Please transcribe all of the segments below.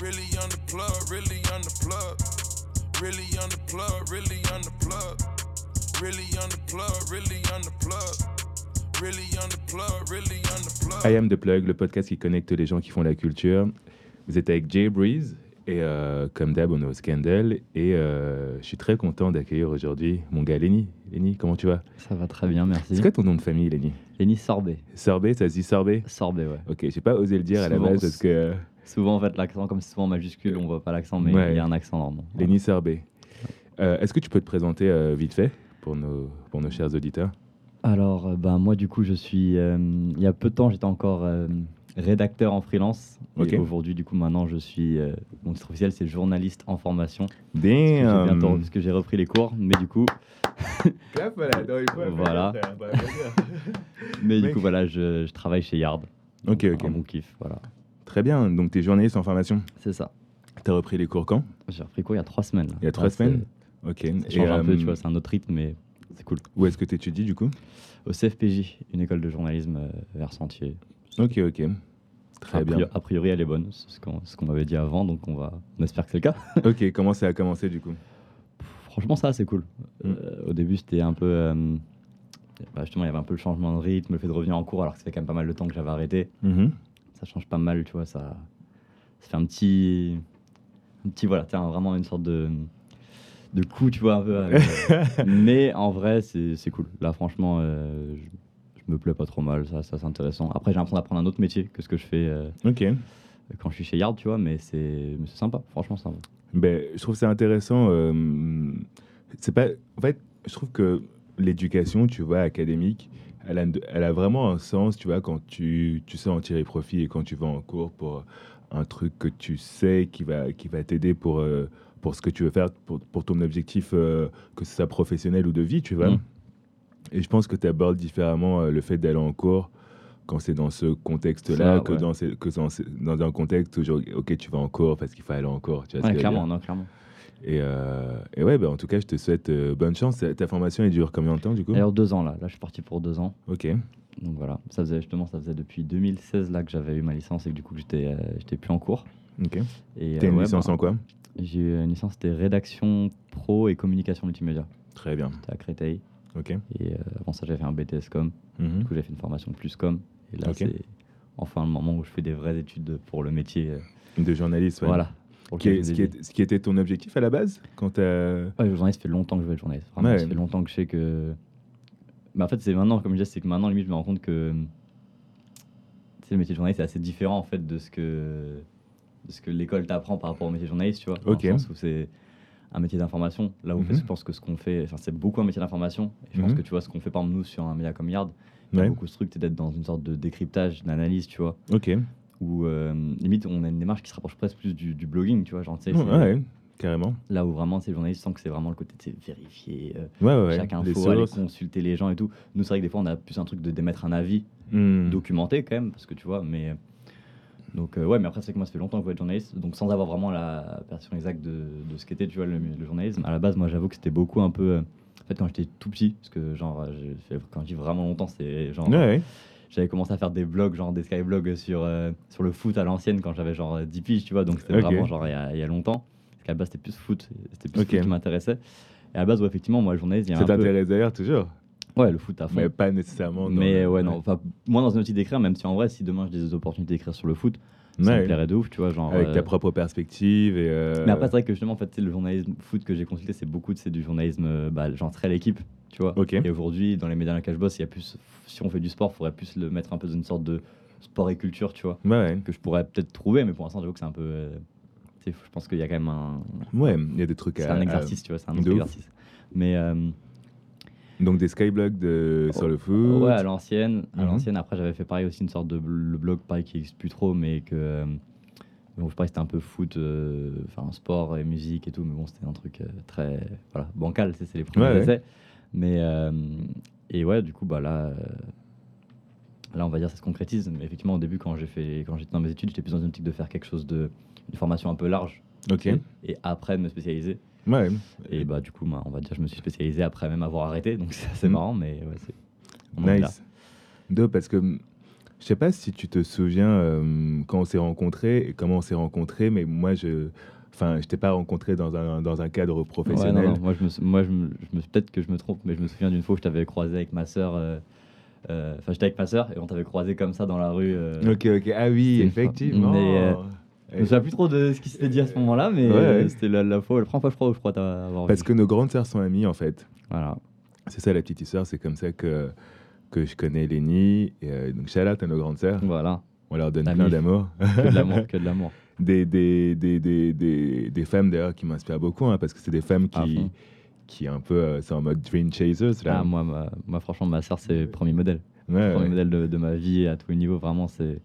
Really on the plug, really on the plug. Really on the plug, really on the plug. Really on the plug, really on the plug. Really on the plug, really on the plug. I Am The Plug, le podcast qui connecte les gens qui font la culture. Vous êtes avec Jay Breeze et euh, comme d'hab, on est au Scandal. Et euh, je suis très content d'accueillir aujourd'hui mon gars Lenny. Lenny, comment tu vas? Ça va très bien, merci. C'est quoi ton nom de famille, Lenny? Lenny Sorbet. Sorbet, ça se dit Sorbet? Sorbet, ouais. Ok, j'ai pas osé le dire à la base parce que euh, Souvent, en fait, l'accent, comme c'est souvent en majuscule, on voit pas l'accent, mais Ouais. il y a un accent normalement. Lenny Sorbet. Euh, Est-ce que tu peux te présenter euh, vite fait pour nos, pour nos chers auditeurs? Alors, euh, ben, moi, du coup, je suis. euh, il y a peu de temps, j'étais encore euh, rédacteur en freelance. Ok. Et aujourd'hui, du coup, maintenant, je suis. euh, mon titre officiel, c'est journaliste en formation. Parce que j'ai Damn bientôt- parce que j'ai repris les cours, mais du coup, voilà. Voilà. mais du Mec. coup, voilà, je, je travaille chez Yard. Ok, ok. Un bon kiff, voilà. Très bien, donc tu es journaliste en formation. C'est ça. Tu as repris les cours quand? J'ai repris cours il y a trois semaines. Il y a trois semaines? Ok. Ça Et, change un peu, euh, tu vois, c'est un autre rythme, mais c'est cool. Où est-ce que tu étudies du coup? Au CFPJ, une école de journalisme euh, vers Sentier. Ok, ok. Très a, bien. a priori, elle est bonne, c'est ce qu'on ce qu'on m'avait dit avant, donc on, va, on espère que c'est le cas. ok, comment ça a commencé du coup? Franchement, ça, c'est cool. Mm. Euh, au début, c'était un peu. euh, bah, justement, il y avait un peu le changement de rythme, le fait de revenir en cours, alors que ça fait quand même pas mal de temps que j'avais arrêté. Mhm. Ça change pas mal, tu vois, ça, ça fait un petit. Un petit, voilà, tiens, vraiment une sorte de. de coup, tu vois, un peu. avec, mais en vrai, c'est cool. Là, franchement, euh, je, je me plais pas trop mal, ça, ça c'est intéressant. Après, j'ai l'impression d'apprendre un autre métier que ce que je fais. euh, Ok. quand je suis chez Yard, tu vois, mais c'est mais c'est sympa, franchement sympa. Ben, je trouve ça intéressant. euh, c'est pas. En fait, je trouve que l'éducation, tu vois, académique, elle a, elle a vraiment un sens, tu vois, quand tu, tu sais en tirer profit et quand tu vas en cours pour un truc que tu sais qui va, qui va t'aider pour, euh, pour ce que tu veux faire, pour, pour ton objectif, euh, que ce soit professionnel ou de vie, tu vois. Mm. Et je pense que tu abordes différemment euh, le fait d'aller en cours quand c'est dans ce contexte-là que, ouais. dans, ce- que dans, ce- dans un contexte où, ok, tu vas en cours parce qu'il faut aller en cours. Tu vois Ouais, clairement, non, clairement. Et, euh, et ouais, bah, en tout cas, je te souhaite euh, bonne chance. Ta formation, elle dure combien de temps du coup? Alors deux ans là, là je suis parti pour deux ans. Ok, Donc voilà, ça faisait justement, ça faisait depuis 2016 là que j'avais eu ma licence et que du coup j'étais euh, j'étais plus en cours. ok. Et T'as euh, une ouais, licence bah, en quoi? J'ai eu une licence c'était rédaction pro et communication multimédia. Très bien. C'était à Créteil. Ok. Et avant ça j'avais fait un BTS com. Mhm. Du coup j'ai fait une formation plus com. Et là c'est enfin le moment où je fais des vraies études pour le métier. De journaliste, ouais. Voilà. Ce, qui ai est- ce qui était ton objectif à la base quand Ouais, le journaliste, ça fait longtemps que je veux être journaliste. Vraiment, Ouais. ça fait longtemps que je sais que. Mais en fait, c'est maintenant, comme je disais, c'est que maintenant, limite, je me rends compte que. Tu sais, le métier de journaliste, c'est assez différent, en fait, de ce que, de ce que l'école t'apprend par rapport au métier de journaliste, tu vois. Dans Ok. le sens où c'est un métier d'information. Là où Mhm. je pense que ce qu'on fait. Enfin, c'est beaucoup un métier d'information. Et je pense Mhm. que tu vois, ce qu'on fait, par nous, sur un média comme Yard, il y a Ouais. beaucoup ce truc, c'est d'être dans une sorte de décryptage, d'analyse, tu vois. Ok. Où, euh, limite, on a une démarche qui se rapproche presque plus du, du blogging, tu vois. Genre, tu sais, Ouais, c'est- carrément. Là où vraiment, ces journalistes sentent que c'est vraiment le côté, sais, vérifier. euh, Ouais, ouais, chaque info, aller consulter les gens et tout. Nous, c'est vrai que des fois, on a plus un truc de d'émettre un avis Hmm. documenté quand même, parce que tu vois, mais. Donc, euh, ouais, mais après, c'est que moi, ça fait longtemps que je veux être journaliste, donc sans avoir vraiment la version exacte de, de ce qu'était, tu vois, le, le journalisme. À la base, moi, j'avoue que c'était beaucoup un peu. euh, en fait, quand j'étais tout petit, parce que, genre, quand je dis vraiment longtemps, c'est genre. Ouais, ouais. J'avais commencé à faire des blogs, genre des skyblogs sur, euh, sur le foot à l'ancienne quand j'avais genre euh, 10 piges, tu vois, donc c'était vraiment genre il y, a, y a longtemps. Parce qu'à la base, c'était plus foot, c'était plus Ok. foot qui m'intéressait. Et à la base, ouais, effectivement, moi, journaliste, il y a Ça un peu. t'intéresse d'ailleurs toujours Ouais, le foot à fond. Mais pas nécessairement. Mais ouais, non. Enfin, moi, dans une optique d'écrire, même si en vrai, si demain j'ai des opportunités d'écrire sur le foot, ça Ouais. me plairait de ouf, tu vois. Genre, Avec euh, ta propre perspective. Et, euh, Mais après, c'est vrai que justement, en fait, le journalisme foot que j'ai consulté, c'est beaucoup c'est du journalisme, euh, bah, genre très l'équipe, tu vois. Et aujourd'hui, dans les médias dans lesquels je bosse, il y a plus, si on fait du sport, il faudrait plus le mettre un peu dans une sorte de sport et culture, tu vois, Ouais, que je pourrais peut-être trouver, mais pour l'instant, j'avoue que c'est un peu. euh, je pense qu'il y a quand même un. Ouais, il y a des trucs C'est à. un à- exercice, tu vois, c'est un de exercice. Mais. euh, Donc des skyblogs de... sur le foot. Ouais, à l'ancienne. À Mhm. l'ancienne, après, j'avais fait pareil aussi une sorte de le blog, pareil, qui n'existe plus trop, mais que. euh, bon, je pareil, c'était un peu foot, euh, enfin sport et musique et tout, mais bon, c'était un truc euh, très voilà, bancal, c'est les premiers Ouais, ouais. essais. Mais. euh, et ouais, du coup, bah là. Là, on va dire, ça se concrétise. Mais effectivement, au début, quand j'ai fait, quand j'étais dans mes études, j'étais plus dans une optique de faire quelque chose de, une formation un peu large. Ok. Et après, de me spécialiser. Ouais. Et bah, du coup, bah, on va dire, je me suis spécialisé après même avoir arrêté. Donc, c'est assez Mhm. marrant, mais ouais, c'est. Nice. Dope, parce que Je sais pas si tu te souviens euh, quand on s'est rencontrés et comment on s'est rencontrés, mais moi, je. Enfin, je t'ai pas rencontré dans un, dans un cadre Ouais, professionnel. non, non, moi, je me, moi je me, je me- peut-être que je me trompe, mais je me souviens d'une fois où je t'avais croisé avec ma sœur. euh, euh, Enfin, j'étais avec ma sœur et on t'avait croisé comme ça dans la rue. euh, Ok, ok. Ah oui, effectivement. Mais, euh, Je me souviens plus trop de ce qui s'était dit à ce moment-là, mais Ouais, euh, c'était la, la fois, la première fois, je crois, où je crois t'avoir Parce vu. que nos grandes sœurs sont amies, en fait. Voilà. C'est ça la petite histoire, c'est comme ça que, que je connais Lénie. Et, euh, donc, out à nos grandes sœurs. Voilà. On leur donne plein d'amour. Que de l'amour, que de l'amour. Des, des, des, des, des, des femmes d'ailleurs qui m'inspirent beaucoup, hein, parce que c'est des femmes qui, qui un peu, euh, c'est en mode dream chasers. Là. Ah, moi, ma- moi, franchement, ma sœur, c'est le premier modèle. Ouais, premier ouais. modèle de, de ma vie à tous les niveaux. Vraiment, c'est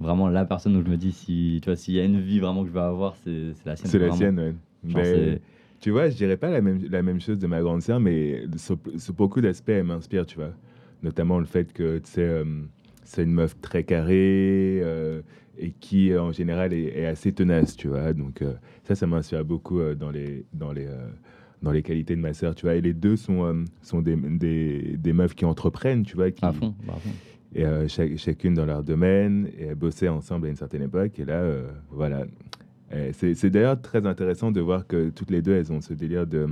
vraiment la personne où je me dis, si tu vois, s'il y a une vie vraiment que je veux avoir, c'est la sienne. C'est la sienne, ouais. Genre, tu vois, je dirais pas la même, la même chose de ma grande sœur, mais sur, sur beaucoup d'aspects, elle m'inspire, tu vois. Notamment le fait que, tu sais, euh, c'est une meuf très carrée euh, et qui, en général, est, est assez tenace, tu vois. Donc, euh, ça, ça m'inspire beaucoup dans, les, dans, les, dans les qualités de ma sœur, tu vois. Et les deux sont, sont des, des, des meufs qui entreprennent, tu vois. Qui, à fond, bah, à fond. Et euh, chacune dans leur domaine, et elles bossaient ensemble à une certaine époque. Et là, euh, voilà. C'est d'ailleurs très intéressant de voir que toutes les deux, elles ont ce délire de.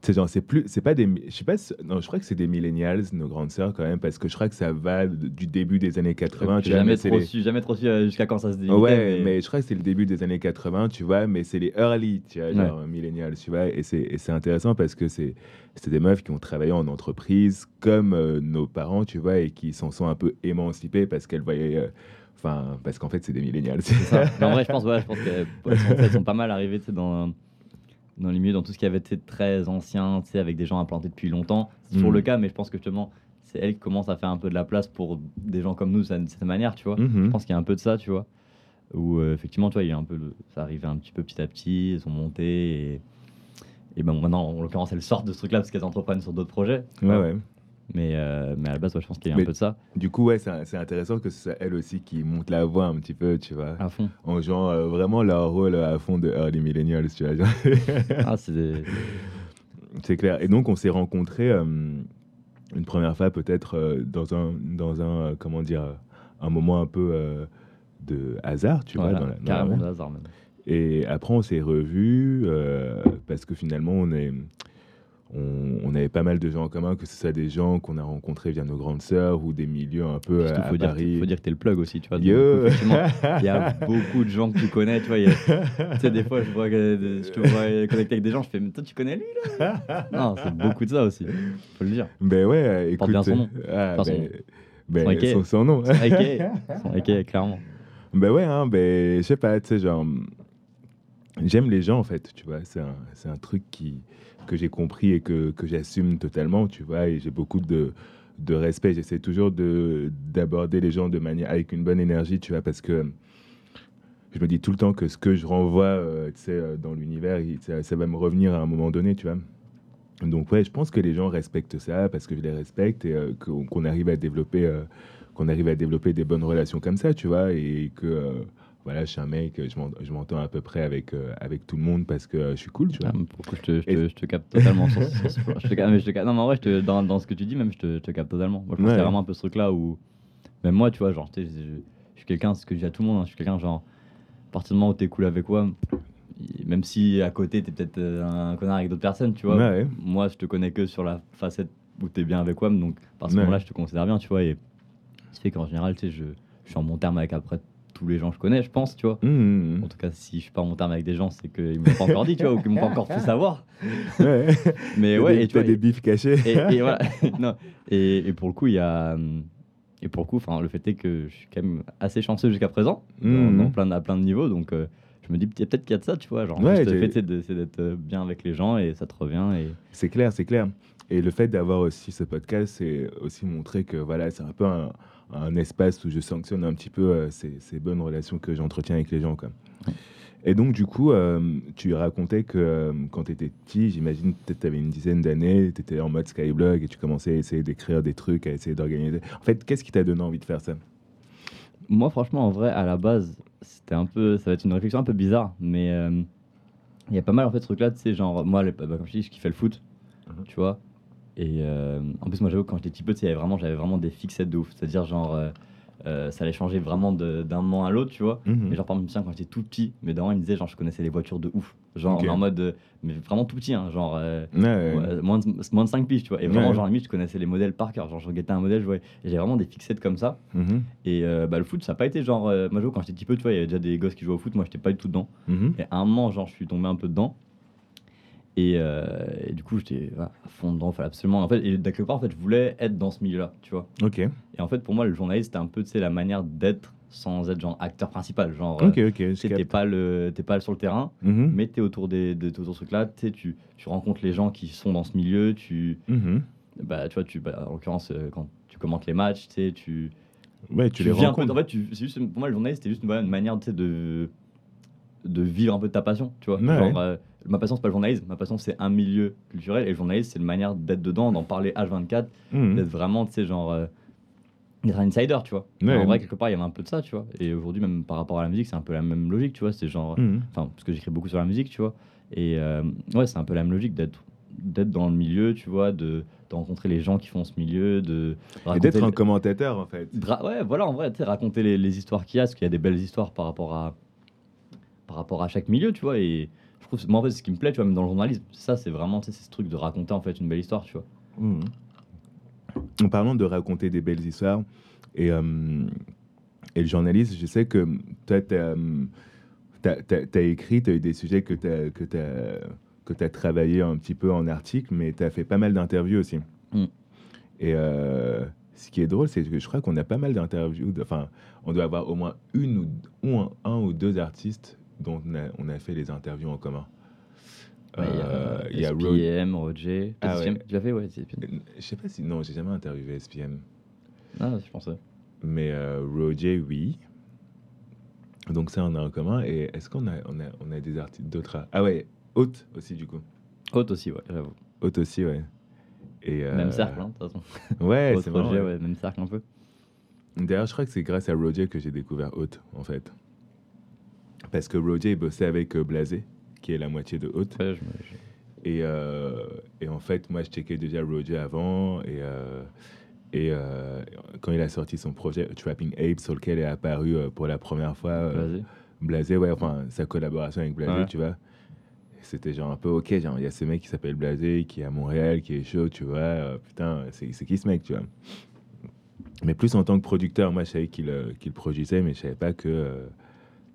C'est genre, c'est plus, c'est pas des, je sais pas, non, je crois que c'est des millennials, nos grandes sœurs quand même, parce que je crois que ça va du début des années 80. tu J'ai vois, jamais trop les- su, jamais trop su euh, jusqu'à quand ça se délimitait. Ouais, mais... je crois que c'est le début des années 80, tu vois, mais c'est les early, tu vois, genre millennials, tu vois, et c'est intéressant parce que c'est c'est des meufs qui ont travaillé en entreprise comme euh, nos parents, tu vois, et qui s'en sont un peu émancipées parce qu'elles voyaient, euh, enfin, parce qu'en fait, c'est des millennials. C'est ça. Mais en vrai, je pense, ouais, je pense qu'elles elles sont, pas mal arrivées dans, dans les milieux, dans tout ce qui avait été très ancien, tu sais, avec des gens implantés depuis longtemps. C'est toujours Mm. le cas, mais je pense que justement, c'est elles qui commencent à faire un peu de la place pour des gens comme nous, de cette manière, tu vois. Mhm. Je pense qu'il y a un peu de ça, tu vois. Où euh, effectivement, tu vois, il y a un peu ça arrivait un petit peu petit à petit, elles sont montées et. Et ben maintenant, en l'occurrence, elles sortent de ce truc-là parce qu'elles entreprennent sur d'autres projets. Ouais, ouais. Mais, euh, mais à la base, ouais, je pense qu'il y a Mais- un peu de ça. Du coup, ouais, c'est c'est intéressant que ce soit elles aussi qui montent la voix un petit peu, tu vois, À fond. en jouant euh, vraiment leur rôle à fond de early millennials, tu vois. Ah, c'est des- C'est clair. Et donc, on s'est rencontrés euh, une première fois, peut-être euh, dans un, dans un, euh, comment dire, euh, un moment un peu euh, de hasard, tu voilà, vois. Dans la, dans carrément de hasard même. Et après, on s'est revus euh, parce que finalement, on est. On, on avait pas mal de gens en commun, que ce soit des gens qu'on a rencontrés via nos grandes sœurs ou des milieux un peu Surtout, à, à faut, dire, Paris. faut dire que t'es le plug aussi, tu vois. Il y a beaucoup de gens que tu connais, tu vois. il Tu sais, des fois, je, vois que, je te vois connecter avec des gens, je fais, mais toi, tu connais lui, là? Non, c'est beaucoup de ça aussi, faut le dire. Ben ouais, euh, écoute. Bien son nom. ah, Enfin, son- ben, ben, son son, son nom. Ok, ok, clairement. Ben ouais, hein, ben, je sais pas, tu sais, genre, j'aime les gens en fait, tu vois, c'est un, c'est un truc qui, que j'ai compris et que, que j'assume totalement, tu vois, et j'ai beaucoup de, de respect, j'essaie toujours de, d'aborder les gens de manière, avec une bonne énergie, tu vois, parce que je me dis tout le temps que ce que je renvoie, euh, euh, dans l'univers, ça, va me revenir à un moment donné, tu vois. Donc ouais, je pense que les gens respectent ça parce que je les respecte et euh, qu'on qu'on arrive à développer, euh, qu'on arrive à développer des bonnes relations comme ça, tu vois, et que euh, voilà, je suis un mec, je m'en- je m'entends à peu près avec euh, avec tout le monde parce que euh, je suis cool, tu vois. Ah, pour je te, je te- Et- je te capte totalement. Je te capte- mais je te capte- non, mais en vrai, je te- dans, dans ce que tu dis, même, je te, je te capte totalement. Moi, je pense Ouais. qu'il y a vraiment un peu ce truc-là où, même moi, tu vois, genre, je, suis quelqu'un, ce que je dis à tout le monde, hein, je suis quelqu'un, genre, à partir du moment où t'es cool avec moi, même si à côté, t'es peut-être euh, un connard avec d'autres personnes, tu vois, Ouais, moi, je te connais que sur la facette où t'es bien avec WAM, donc, par ce Ouais. moment-là, je te considère bien, tu vois, et ce fait qu'en général, tu sais, je, je suis en bon terme avec après tous les gens que je connais, je pense, tu vois. Mmh, mmh, En tout cas, si je suis pas en bon terme avec des gens, c'est qu'ils m'ont pas encore dit, tu vois, ou qu'ils m'ont pas encore fait savoir. mmh. Ouais. Mais ouais, des, et tu vois, des bifs cachés. et, et voilà. non, et, et pour le coup, il y a. hum, Et pour le coup, enfin, le fait est que je suis quand même assez chanceux jusqu'à présent, dans- dans plein, à plein de niveaux. Donc, euh, je me dis peut- peut-être qu'il y a de ça, tu vois. Genre, Ouais, juste le fait c'est d'être euh, bien avec les gens et ça te revient. Et... C'est clair, c'est clair. Et le fait d'avoir aussi ce podcast, c'est aussi montrer que voilà, c'est un peu un, un espace où je sanctionne un petit peu euh, ces, ces bonnes relations que j'entretiens avec les gens. Quoi. Et donc, du coup, euh, tu racontais que euh, quand tu étais petit, j'imagine peut-être tu avais une dizaine d'années, tu étais en mode Skyblog et tu commençais à essayer d'écrire des trucs, à essayer d'organiser. En fait, qu'est-ce qui t'a donné envie de faire ça? Moi, franchement, en vrai, à la base, c'était un peu. Ça va être une réflexion un peu bizarre, mais euh, il y a pas mal en fait ce truc-là, tu sais, genre, moi, les- bah, comme je dis, je kiffais le foot, Mhm. tu vois. Et euh, en plus, moi, j'avoue, quand j'étais petit peu, tu sais, vraiment, j'avais vraiment des fixettes de ouf. C'est-à-dire, genre, euh, euh, ça allait changer vraiment de- d'un moment à l'autre, tu vois. Mhm. Mais genre, par exemple, quand j'étais tout petit, mes darons, ils me disaient, genre, je connaissais les voitures de ouf. Genre, Ok. en mode, euh, mais vraiment tout petit, hein, genre, euh, Ouais, ouais. ouais, moins, de, moins de 5 piges, tu vois. Et vraiment, Ouais. genre, limite, je connaissais les modèles par cœur. Genre, je regardais un modèle, je voyais. Et j'avais vraiment des fixettes comme ça. Mhm. Et euh, bah, le foot, ça n'a pas été genre. euh, moi, j'avoue, quand j'étais petit peu, tu vois, il y avait déjà des gosses qui jouaient au foot. Moi, j'étais pas du tout dedans. Mhm. Et à un moment, genre, je suis tombé un peu dedans. Et, euh, et du coup, j'étais voilà, à fond dedans. Fallait absolument. En fait, et quelque part, en fait, je voulais être dans ce milieu-là, tu vois. Ok, Et en fait, pour moi, le journaliste, c'était un peu, tu sais, la manière d'être sans être genre acteur principal. Genre, euh, ok, ok. tu je sais, t'es pas, le, t'es pas sur le terrain, Mhm. mais t'es autour des, de, autour de ce truc-là. Tu tu, tu rencontres les gens qui sont dans ce milieu. Tu, Mhm. bah, tu vois, tu, bah, en l'occurrence, euh, quand tu commentes les matchs, tu sais, tu, Ouais, tu, les peu- rencontres. en fait, tu- c'est juste, pour moi, le journaliste, c'était juste voilà, une manière tu sais, de, de vivre un peu de ta passion. Tu vois Ouais, Genre, ouais. euh, ma passion, c'est pas le journalisme. Ma passion, c'est un milieu culturel. Et le journaliste, c'est une manière d'être dedans, d'en parler H24, Mhm. d'être vraiment, tu sais, genre. euh, d'être un insider, tu vois. Ouais. en vrai, quelque part, il y avait un peu de ça, tu vois. Et aujourd'hui, même par rapport à la musique, c'est un peu la même logique, tu vois. C'est genre. Mhm. Enfin, parce que j'écris beaucoup sur la musique, tu vois. Et euh, ouais, c'est un peu la même logique d'être d'être dans le milieu, tu vois, de, de rencontrer les gens qui font ce milieu, de Et d'être un commentateur, en fait. Ouais, voilà, en vrai, tu sais, raconter les, les histoires qu'il y a, parce qu'il y a des belles histoires par rapport à, par rapport à chaque milieu, tu vois. Et je trouve, moi, en fait, ce qui me plaît, tu vois, même dans le journalisme, ça, c'est vraiment, tu sais, c'est ce truc de raconter, en fait, une belle histoire, tu vois. Mhm. En parlant de raconter des belles histoires et, euh, et le journaliste, je sais que toi, tu as, écrit, tu as eu des sujets que tu as, que travaillé un petit peu en article, mais tu as fait pas mal d'interviews aussi. Mm. Et euh, ce qui est drôle, c'est que je crois qu'on a pas mal d'interviews. Enfin, on doit avoir au moins une ou, ou un, un ou deux artistes dont on a, on a fait les interviews en commun. Ouais, Il y Euh, y a Road- SPM, Roger. Ah SPM, ouais. Tu l'as fait, ouais, SPM. Euh, Je sais pas si. Non, j'ai jamais interviewé SPM. Ah, je pensais. Mais euh, Roger, oui. Donc ça, on a en commun. Et est-ce qu'on a, on a, on a des artistes d'autres Ah ouais, Haute aussi, du coup. Haute aussi, ouais, j'avoue. Haute aussi, ouais. Et, euh, Même cercle, hein, de toute façon. Ouais, c'est marrant, ouais. ouais, même cercle un peu. D'ailleurs, je crois que c'est grâce à Roger que j'ai découvert Haute, en fait. Parce que Roger il bossait avec euh, Blasé, qui est la moitié de Haute. Ouais, Et, euh, et en fait, moi, je checkais déjà Roger avant. Et, euh, et quand il a sorti son projet Trapping Ape, sur lequel est apparu pour la première fois Vas-y. Blasé, ouais, enfin, sa collaboration avec Blasé, Ouais. tu vois. C'était genre un peu, ok, genre, il y a ce mec qui s'appelle Blasé, qui est à Montréal, qui est chaud, tu vois. euh, putain, c'est c'est qui ce mec, tu vois. Mais plus en tant que producteur, moi, je savais qu'il euh, qu'il produisait, mais je savais pas que, euh,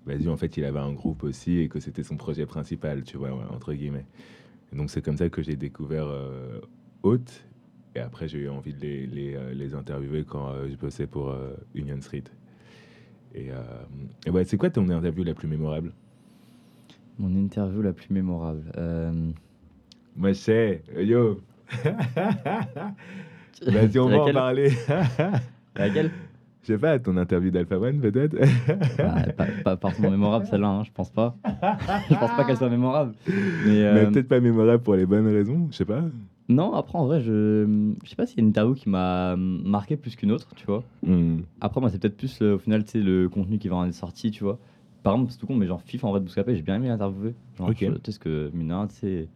vas-y, en fait, il avait un groupe aussi et que c'était son projet principal, tu vois, entre guillemets. Et donc, c'est comme ça que j'ai découvert euh, Haute. Et après, j'ai eu envie de les, les, euh, les interviewer quand euh, je bossais pour euh, Union Street. Et, et ouais, c'est quoi ton interview la plus mémorable? Mon interview la plus mémorable. Moi, sais. Yo Vas-y, on va en parler. Laquelle Je sais pas, ton interview d'Alpha One, peut-être? Ah, pas, pas forcément mémorable celle-là, hein, je pense pas. je pense pas qu'elle soit mémorable. Mais, euh, Mais peut-être pas mémorable pour les bonnes raisons, je sais pas. non, après en vrai, je, je sais pas s'il y a une interview qui m'a marqué plus qu'une autre, tu vois. Hmm. Après, moi, c'est peut-être plus euh, au final, tu sais, le contenu qui va en être sorti, tu vois. Par exemple, c'est tout con, mais genre FIFA en vrai de Bouscapé, j'ai bien aimé l'interviewer. Genre, Ok. je- tu sais, ce que, mine tu sais,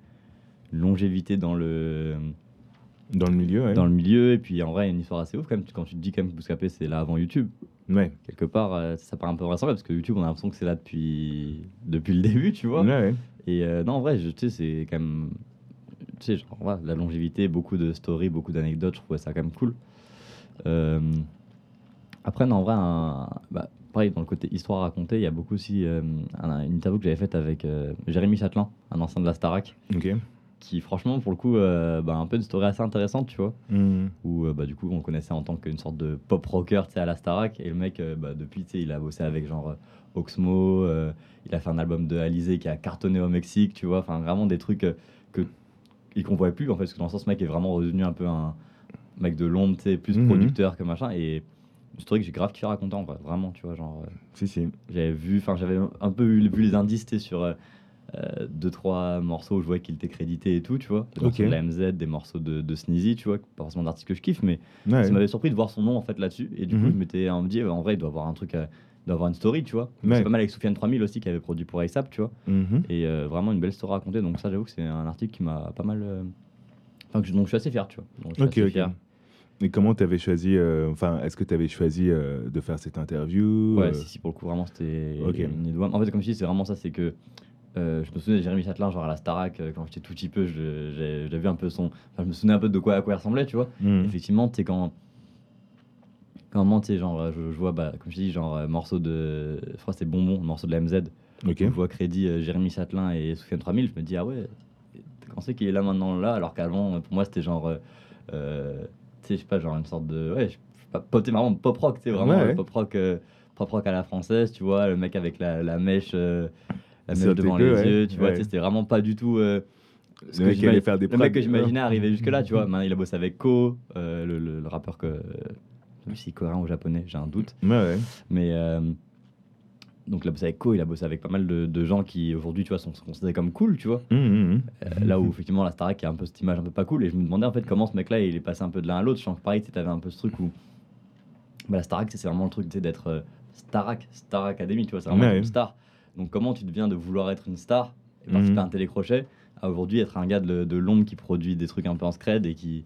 longévité dans le, Dans le milieu, ouais. dans le milieu, et puis en vrai, il y a une histoire assez ouf quand même. Quand tu te dis quand même que Bouscapé, c'est là avant YouTube. Ouais. Quelque part, euh, ça paraît un peu vraisemblable parce que YouTube, on a l'impression que c'est là depuis, depuis le début, tu vois. Ouais, ouais. Et euh, non, en vrai, je- tu sais, c'est quand même. Tu sais, genre, voilà, la longévité, beaucoup de stories, beaucoup d'anecdotes, je trouvais ça quand même cool. Euh, après, non, en vrai, un- bah, pareil, dans le côté histoire racontée, il y a beaucoup aussi euh, un- une interview que j'avais faite avec euh, Jérémy Châtelain, un ancien de la Starac, Ok. Qui, franchement, pour le coup, euh, bah, un peu une story assez intéressante, tu vois. Hmm. Où, euh, bah, du coup, on le connaissait en tant qu'une sorte de pop rocker, tu sais, à la Starac. Et le mec, euh, bah, depuis, tu sais, il a bossé avec genre euh, Oxmo, il a fait un album de Alizé qui a cartonné au Mexique, tu vois. Enfin, vraiment des trucs que et qu'on voit plus, en fait, parce que dans le sens, ce mec est vraiment redevenu un peu un mec de l'ombre, tu sais, plus Mhm. producteur que machin. Et une story que j'ai grave kiffé raconter, en vrai, vraiment, tu vois. Genre, Si, si. j'avais vu, enfin, j'avais un peu vu, vu les indices, tu sais, sur. Euh, deux trois morceaux où je voyais qu'il était crédité et tout tu vois des morceaux Ok. de la MZ des morceaux de, de Sneezy tu vois pas forcément d'artistes que je kiffe mais Ouais. ça m'avait surpris de voir son nom en fait là-dessus et du coup Mhm. je m'étais on me dit en vrai il doit avoir un truc à- il doit avoir une story tu vois Ouais. c'est pas mal avec Soufiane 3000 aussi qui avait produit pour ASAP tu vois Mhm. et euh, vraiment une belle story à raconter donc ça j'avoue que c'est un article qui m'a pas mal euh, Enfin, que je- donc je suis assez fier, tu vois. Donc, je suis Ok, assez ok. fier. Et comment tu avais choisi, euh, enfin, est-ce que tu avais choisi euh, de faire cette interview Ouais, euh, si, si, pour le coup, vraiment, c'était une. En fait, comme je dis, c'est vraiment ça, c'est que euh, je me souvenais de Jérémy Châtelain, genre à la Starac, euh, quand j'étais tout petit peu, j'ai vu un peu son. Enfin, je me souvenais un peu de quoi à quoi il ressemblait, tu vois. hmm. Effectivement, tu sais, quand. Quand tu genre, euh, je, je vois, bah, comme je dis, genre, morceau de. Je crois que c'était Bonbon, morceau de la MZ. Ok. Je vois crédit euh, Jérémy Châtelain et Soufiane 3000, je me dis, ah ouais, quand c'est qu'il est là maintenant, là, alors qu'avant, pour moi, c'était genre. tu sais, je sais pas, genre une sorte de. Ouais, je pas, pop, vraiment pop rock, tu sais, vraiment Ouais, ouais. pop rock. pop rock à la française, tu vois, le mec avec la, la mèche, la tes devant les ouais, yeux, tu vois, c'était vraiment pas du tout. euh, Le que mec qui allait j'imagine- faire des le mec que j'imaginais ouais. arriver jusque-là, tu vois. Maintenant, il a bossé avec Ko, euh, le, le- le rappeur que. Si coréen ou japonais, j'ai un doute. Ouais. Mais euh, donc, il a bossé avec Ko, il a bossé avec pas mal de, de gens qui aujourd'hui, tu vois, sont, sont considérés comme cool, tu vois. Hmm, hmm, hmm. Euh, là où effectivement la Starac a un peu cette image un peu pas cool. Et je me demandais en fait comment ce mec-là il est passé un peu de l'un à l'autre. Je sens que pareil, tu avais un peu ce truc où. Bah, la Starac, c'est vraiment le truc tu sais, d'être Starac, Star Academy, tu vois, c'est vraiment Ouais. une star. Donc, comment tu deviens de vouloir être une star et participer Mhm. à un télécrochet à aujourd'hui être un gars de, de l'ombre qui produit des trucs un peu en scred et qui.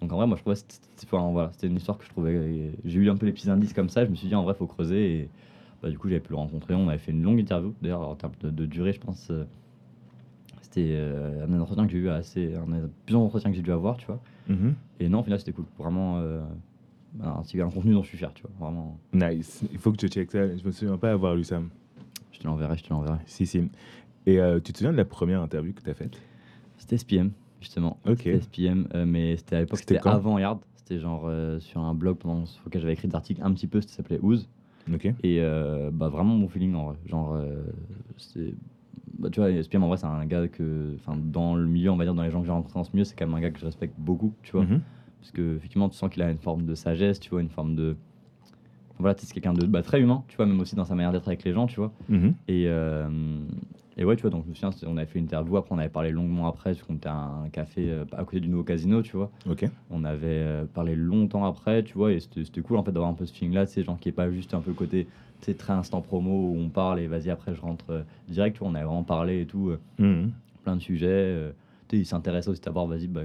Donc, en vrai, moi je trouvais que c'était enfin, voilà, c'était une histoire que je trouvais. J'ai eu un peu les petits indices comme ça. Je me suis dit en vrai, faut creuser. Et bah, du coup, j'avais pu le rencontrer. On avait fait une longue interview. D'ailleurs, en termes de, de durée, je pense. euh, c'était euh, un entretien que j'ai eu assez. Un, plusieurs entretiens que j'ai dû avoir, tu vois. Mhm. Et non, au final, c'était cool. Vraiment, euh, un, un contenu dont je suis fier, tu vois. Vraiment, Nice. Il faut que tu check ça. Je me souviens pas avoir lu ça. Je te l'enverrai, je te l'enverrai. Si, si. Et euh, tu te souviens de la première interview que tu as faite? C'était SPM, justement. Ok. C'était SPM, euh, mais c'était à l'époque, C'était avant Yard. C'était genre euh, sur un blog pendant lequel j'avais écrit des articles un petit peu, ça s'appelait Ooze. Ok. Et bah, vraiment mon feeling en vrai. Genre, c'est. Bah, tu vois, SPM en vrai, c'est un gars que. Enfin, dans le milieu, on va dire, dans les gens que j'ai rencontrés dans ce milieu, c'est quand même un gars que je respecte beaucoup, tu vois. Mhm. Parce que, effectivement, tu sens qu'il a une forme de sagesse, tu vois, une forme de. Voilà, c'est quelqu'un de bah, très humain, tu vois, même aussi dans sa manière d'être avec les gens, tu vois. Mhm. Et, euh, et ouais, tu vois, donc je me souviens, on avait fait une interview, après on avait parlé longuement après, parce qu'on était à un café euh, à côté du nouveau casino, tu vois. Ok. On avait euh, parlé longtemps après, tu vois, et c'était cool en fait d'avoir un peu ce feeling-là, sais, genre qui est pas juste un peu le côté, tu sais, très instant promo où on parle et vas-y, après je rentre euh, direct, tu vois, on avait vraiment parlé et tout, Mhm. plein de sujets. tu sais, il s'intéressait aussi à voir, vas-y, bah,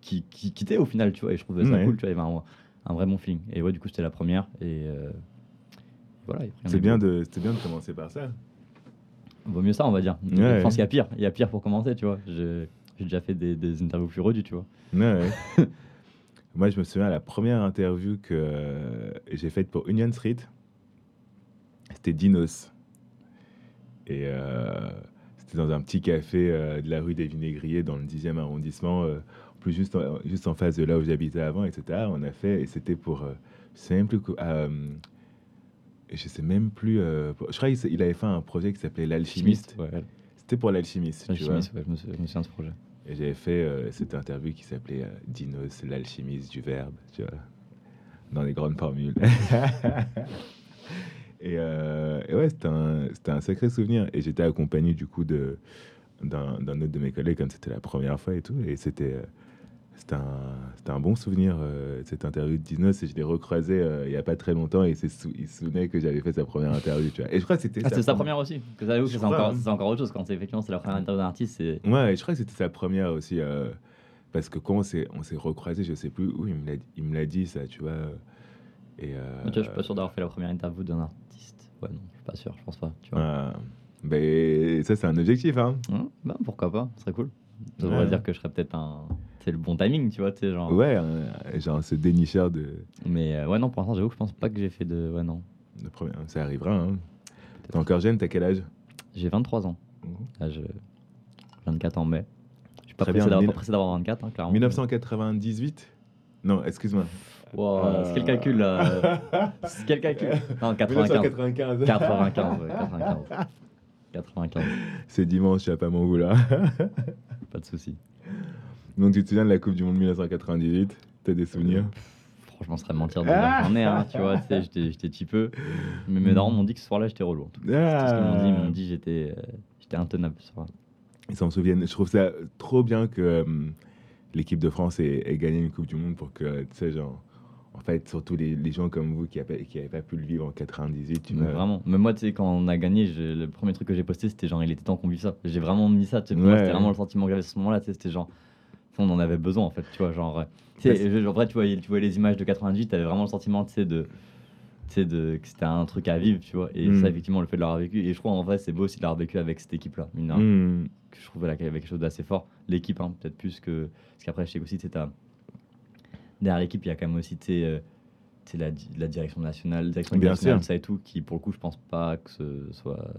qui, qui, qui t'es au final, tu vois, et je trouvais ça cool, tu vois, il y avait un, un vrai bon feeling. Et ouais, du coup, c'était la première, et euh, voilà. C'est est bien, de, bien de commencer par ça. Vaut mieux ça, on va dire. Ouais, je ouais. pense qu'il y a pire. Il y a pire pour commencer, tu vois. J'ai déjà fait des, des interviews plus rudes, tu vois. Ouais. Moi, je me souviens, la première interview que euh, j'ai faite pour Union Street, c'était Dinos. Et euh, c'était dans un petit café euh, de la rue des Vinaigriers, dans le 10e arrondissement, euh, en plus juste en, juste en face de là où j'habitais avant, etc. On a fait, et c'était pour, euh, je sais même plus, quoi- euh, je sais même plus, euh, pour- je crois qu'il avait fait un projet qui s'appelait L'Alchimiste. Ouais. C'était pour L'Alchimiste, tu vois. Alchimiste, ouais, je, me, souviens de ce projet. Et j'avais fait euh, cette interview qui s'appelait euh, Dinos, l'alchimiste du verbe, tu vois, dans les grandes formules. et, euh, et ouais, c'était un, un sacré souvenir. Et j'étais accompagné du coup d'un, d'un autre de mes collègues, comme c'était la première fois et tout. Et c'était, euh, c'était, un, un bon souvenir, euh, cette interview de Dinos. Et je l'ai recroisé euh, il n'y a pas très longtemps. Et il, sou- il se souvenait que j'avais fait sa première interview, tu vois. Et je crois que c'était Ah, c'est sa première aussi. Que ça, c'est, encore, hein. c'est encore autre chose quand c'est effectivement c'est la première interview d'un artiste. Ouais, je crois que c'était sa première aussi. euh, parce que quand on s'est, recroisés, je sais plus où il me l'a, dit, ça, tu vois. Et, euh, Moi, tu vois, je suis pas sûr d'avoir fait la première interview d'un artiste. Ouais, non, je suis pas sûr, je pense pas. Tu vois. ben, ça, c'est un objectif, hein. Bah, pourquoi pas, ce serait cool. Ça Ouais. voudrait dire que je serais peut-être un. C'est le bon timing, tu vois, tu sais, genre. Ouais, un- genre ce dénicheur de, Mais euh, ouais, non, pour l'instant, j'avoue que je pense pas que j'ai fait de. Ouais, non. de première. Ça arrivera, hein. T'es encore jeune, t'as quel âge? J'ai 23 ans. Mhm. Là, je... 24 en mai. Je suis pas pressé d'avoir, mille- pas pressé d'avoir 24, hein, clairement. 1998 Non, excuse-moi. Wow, Euh. c'est quel calcul là? C'est quel calcul? Non, 95. 1995. 95, ouais, 95. 95, C'est dimanche, tu vas pas m'en vouloir. pas de souci. Donc, tu te souviens de la Coupe du Monde 1998 T'as des souvenirs? Franchement, ce serait mentir de j'en ai, hein, tu vois, tu sais, j'étais, j'étais petit peu. Mais mes darons m'ont dit que ce soir-là, j'étais relou. C'est ce qu'ils m'ont dit, ils m'ont dit que j'étais, euh, j'étais intenable ce soir. Ils s'en souviennent. Je trouve ça trop bien que euh, l'équipe de France ait, ait gagné une Coupe du Monde pour que, tu sais, genre, en fait, surtout les, les gens comme vous qui n'avaient qui pas pu le vivre en 98, tu Mais vois. vraiment. Mais moi, tu sais, quand on a gagné, je- le premier truc que j'ai posté, c'était genre, il était temps qu'on vive ça. J'ai vraiment mis ça. Tu sais, moi, c'était vraiment le sentiment que j'avais à ce moment-là. tu sais, C'était genre, on en avait besoin en fait, tu vois, genre. euh, tu sais, Bah, en vrai, tu tu voyais les images de 98, t'avais vraiment le sentiment, tu sais, de. Tu sais, de, que c'était un truc à vivre, tu vois. Et Mm. ça, effectivement, le fait de l'avoir vécu. Et je trouve, en vrai, c'est beau aussi de l'avoir vécu avec cette équipe-là. mine de rien Hmm. que je trouvais là qu'il y avait quelque chose d'assez fort. L'équipe, hein, peut-être plus que. Parce qu'après, je sais qu'aussi, c'est à. Derrière l'équipe, il y a quand même aussi, tu sais, euh, tu sais, la, di- la direction nationale, direction Bien nationale, ça et tout, qui, pour le coup, je pense pas que ce soit.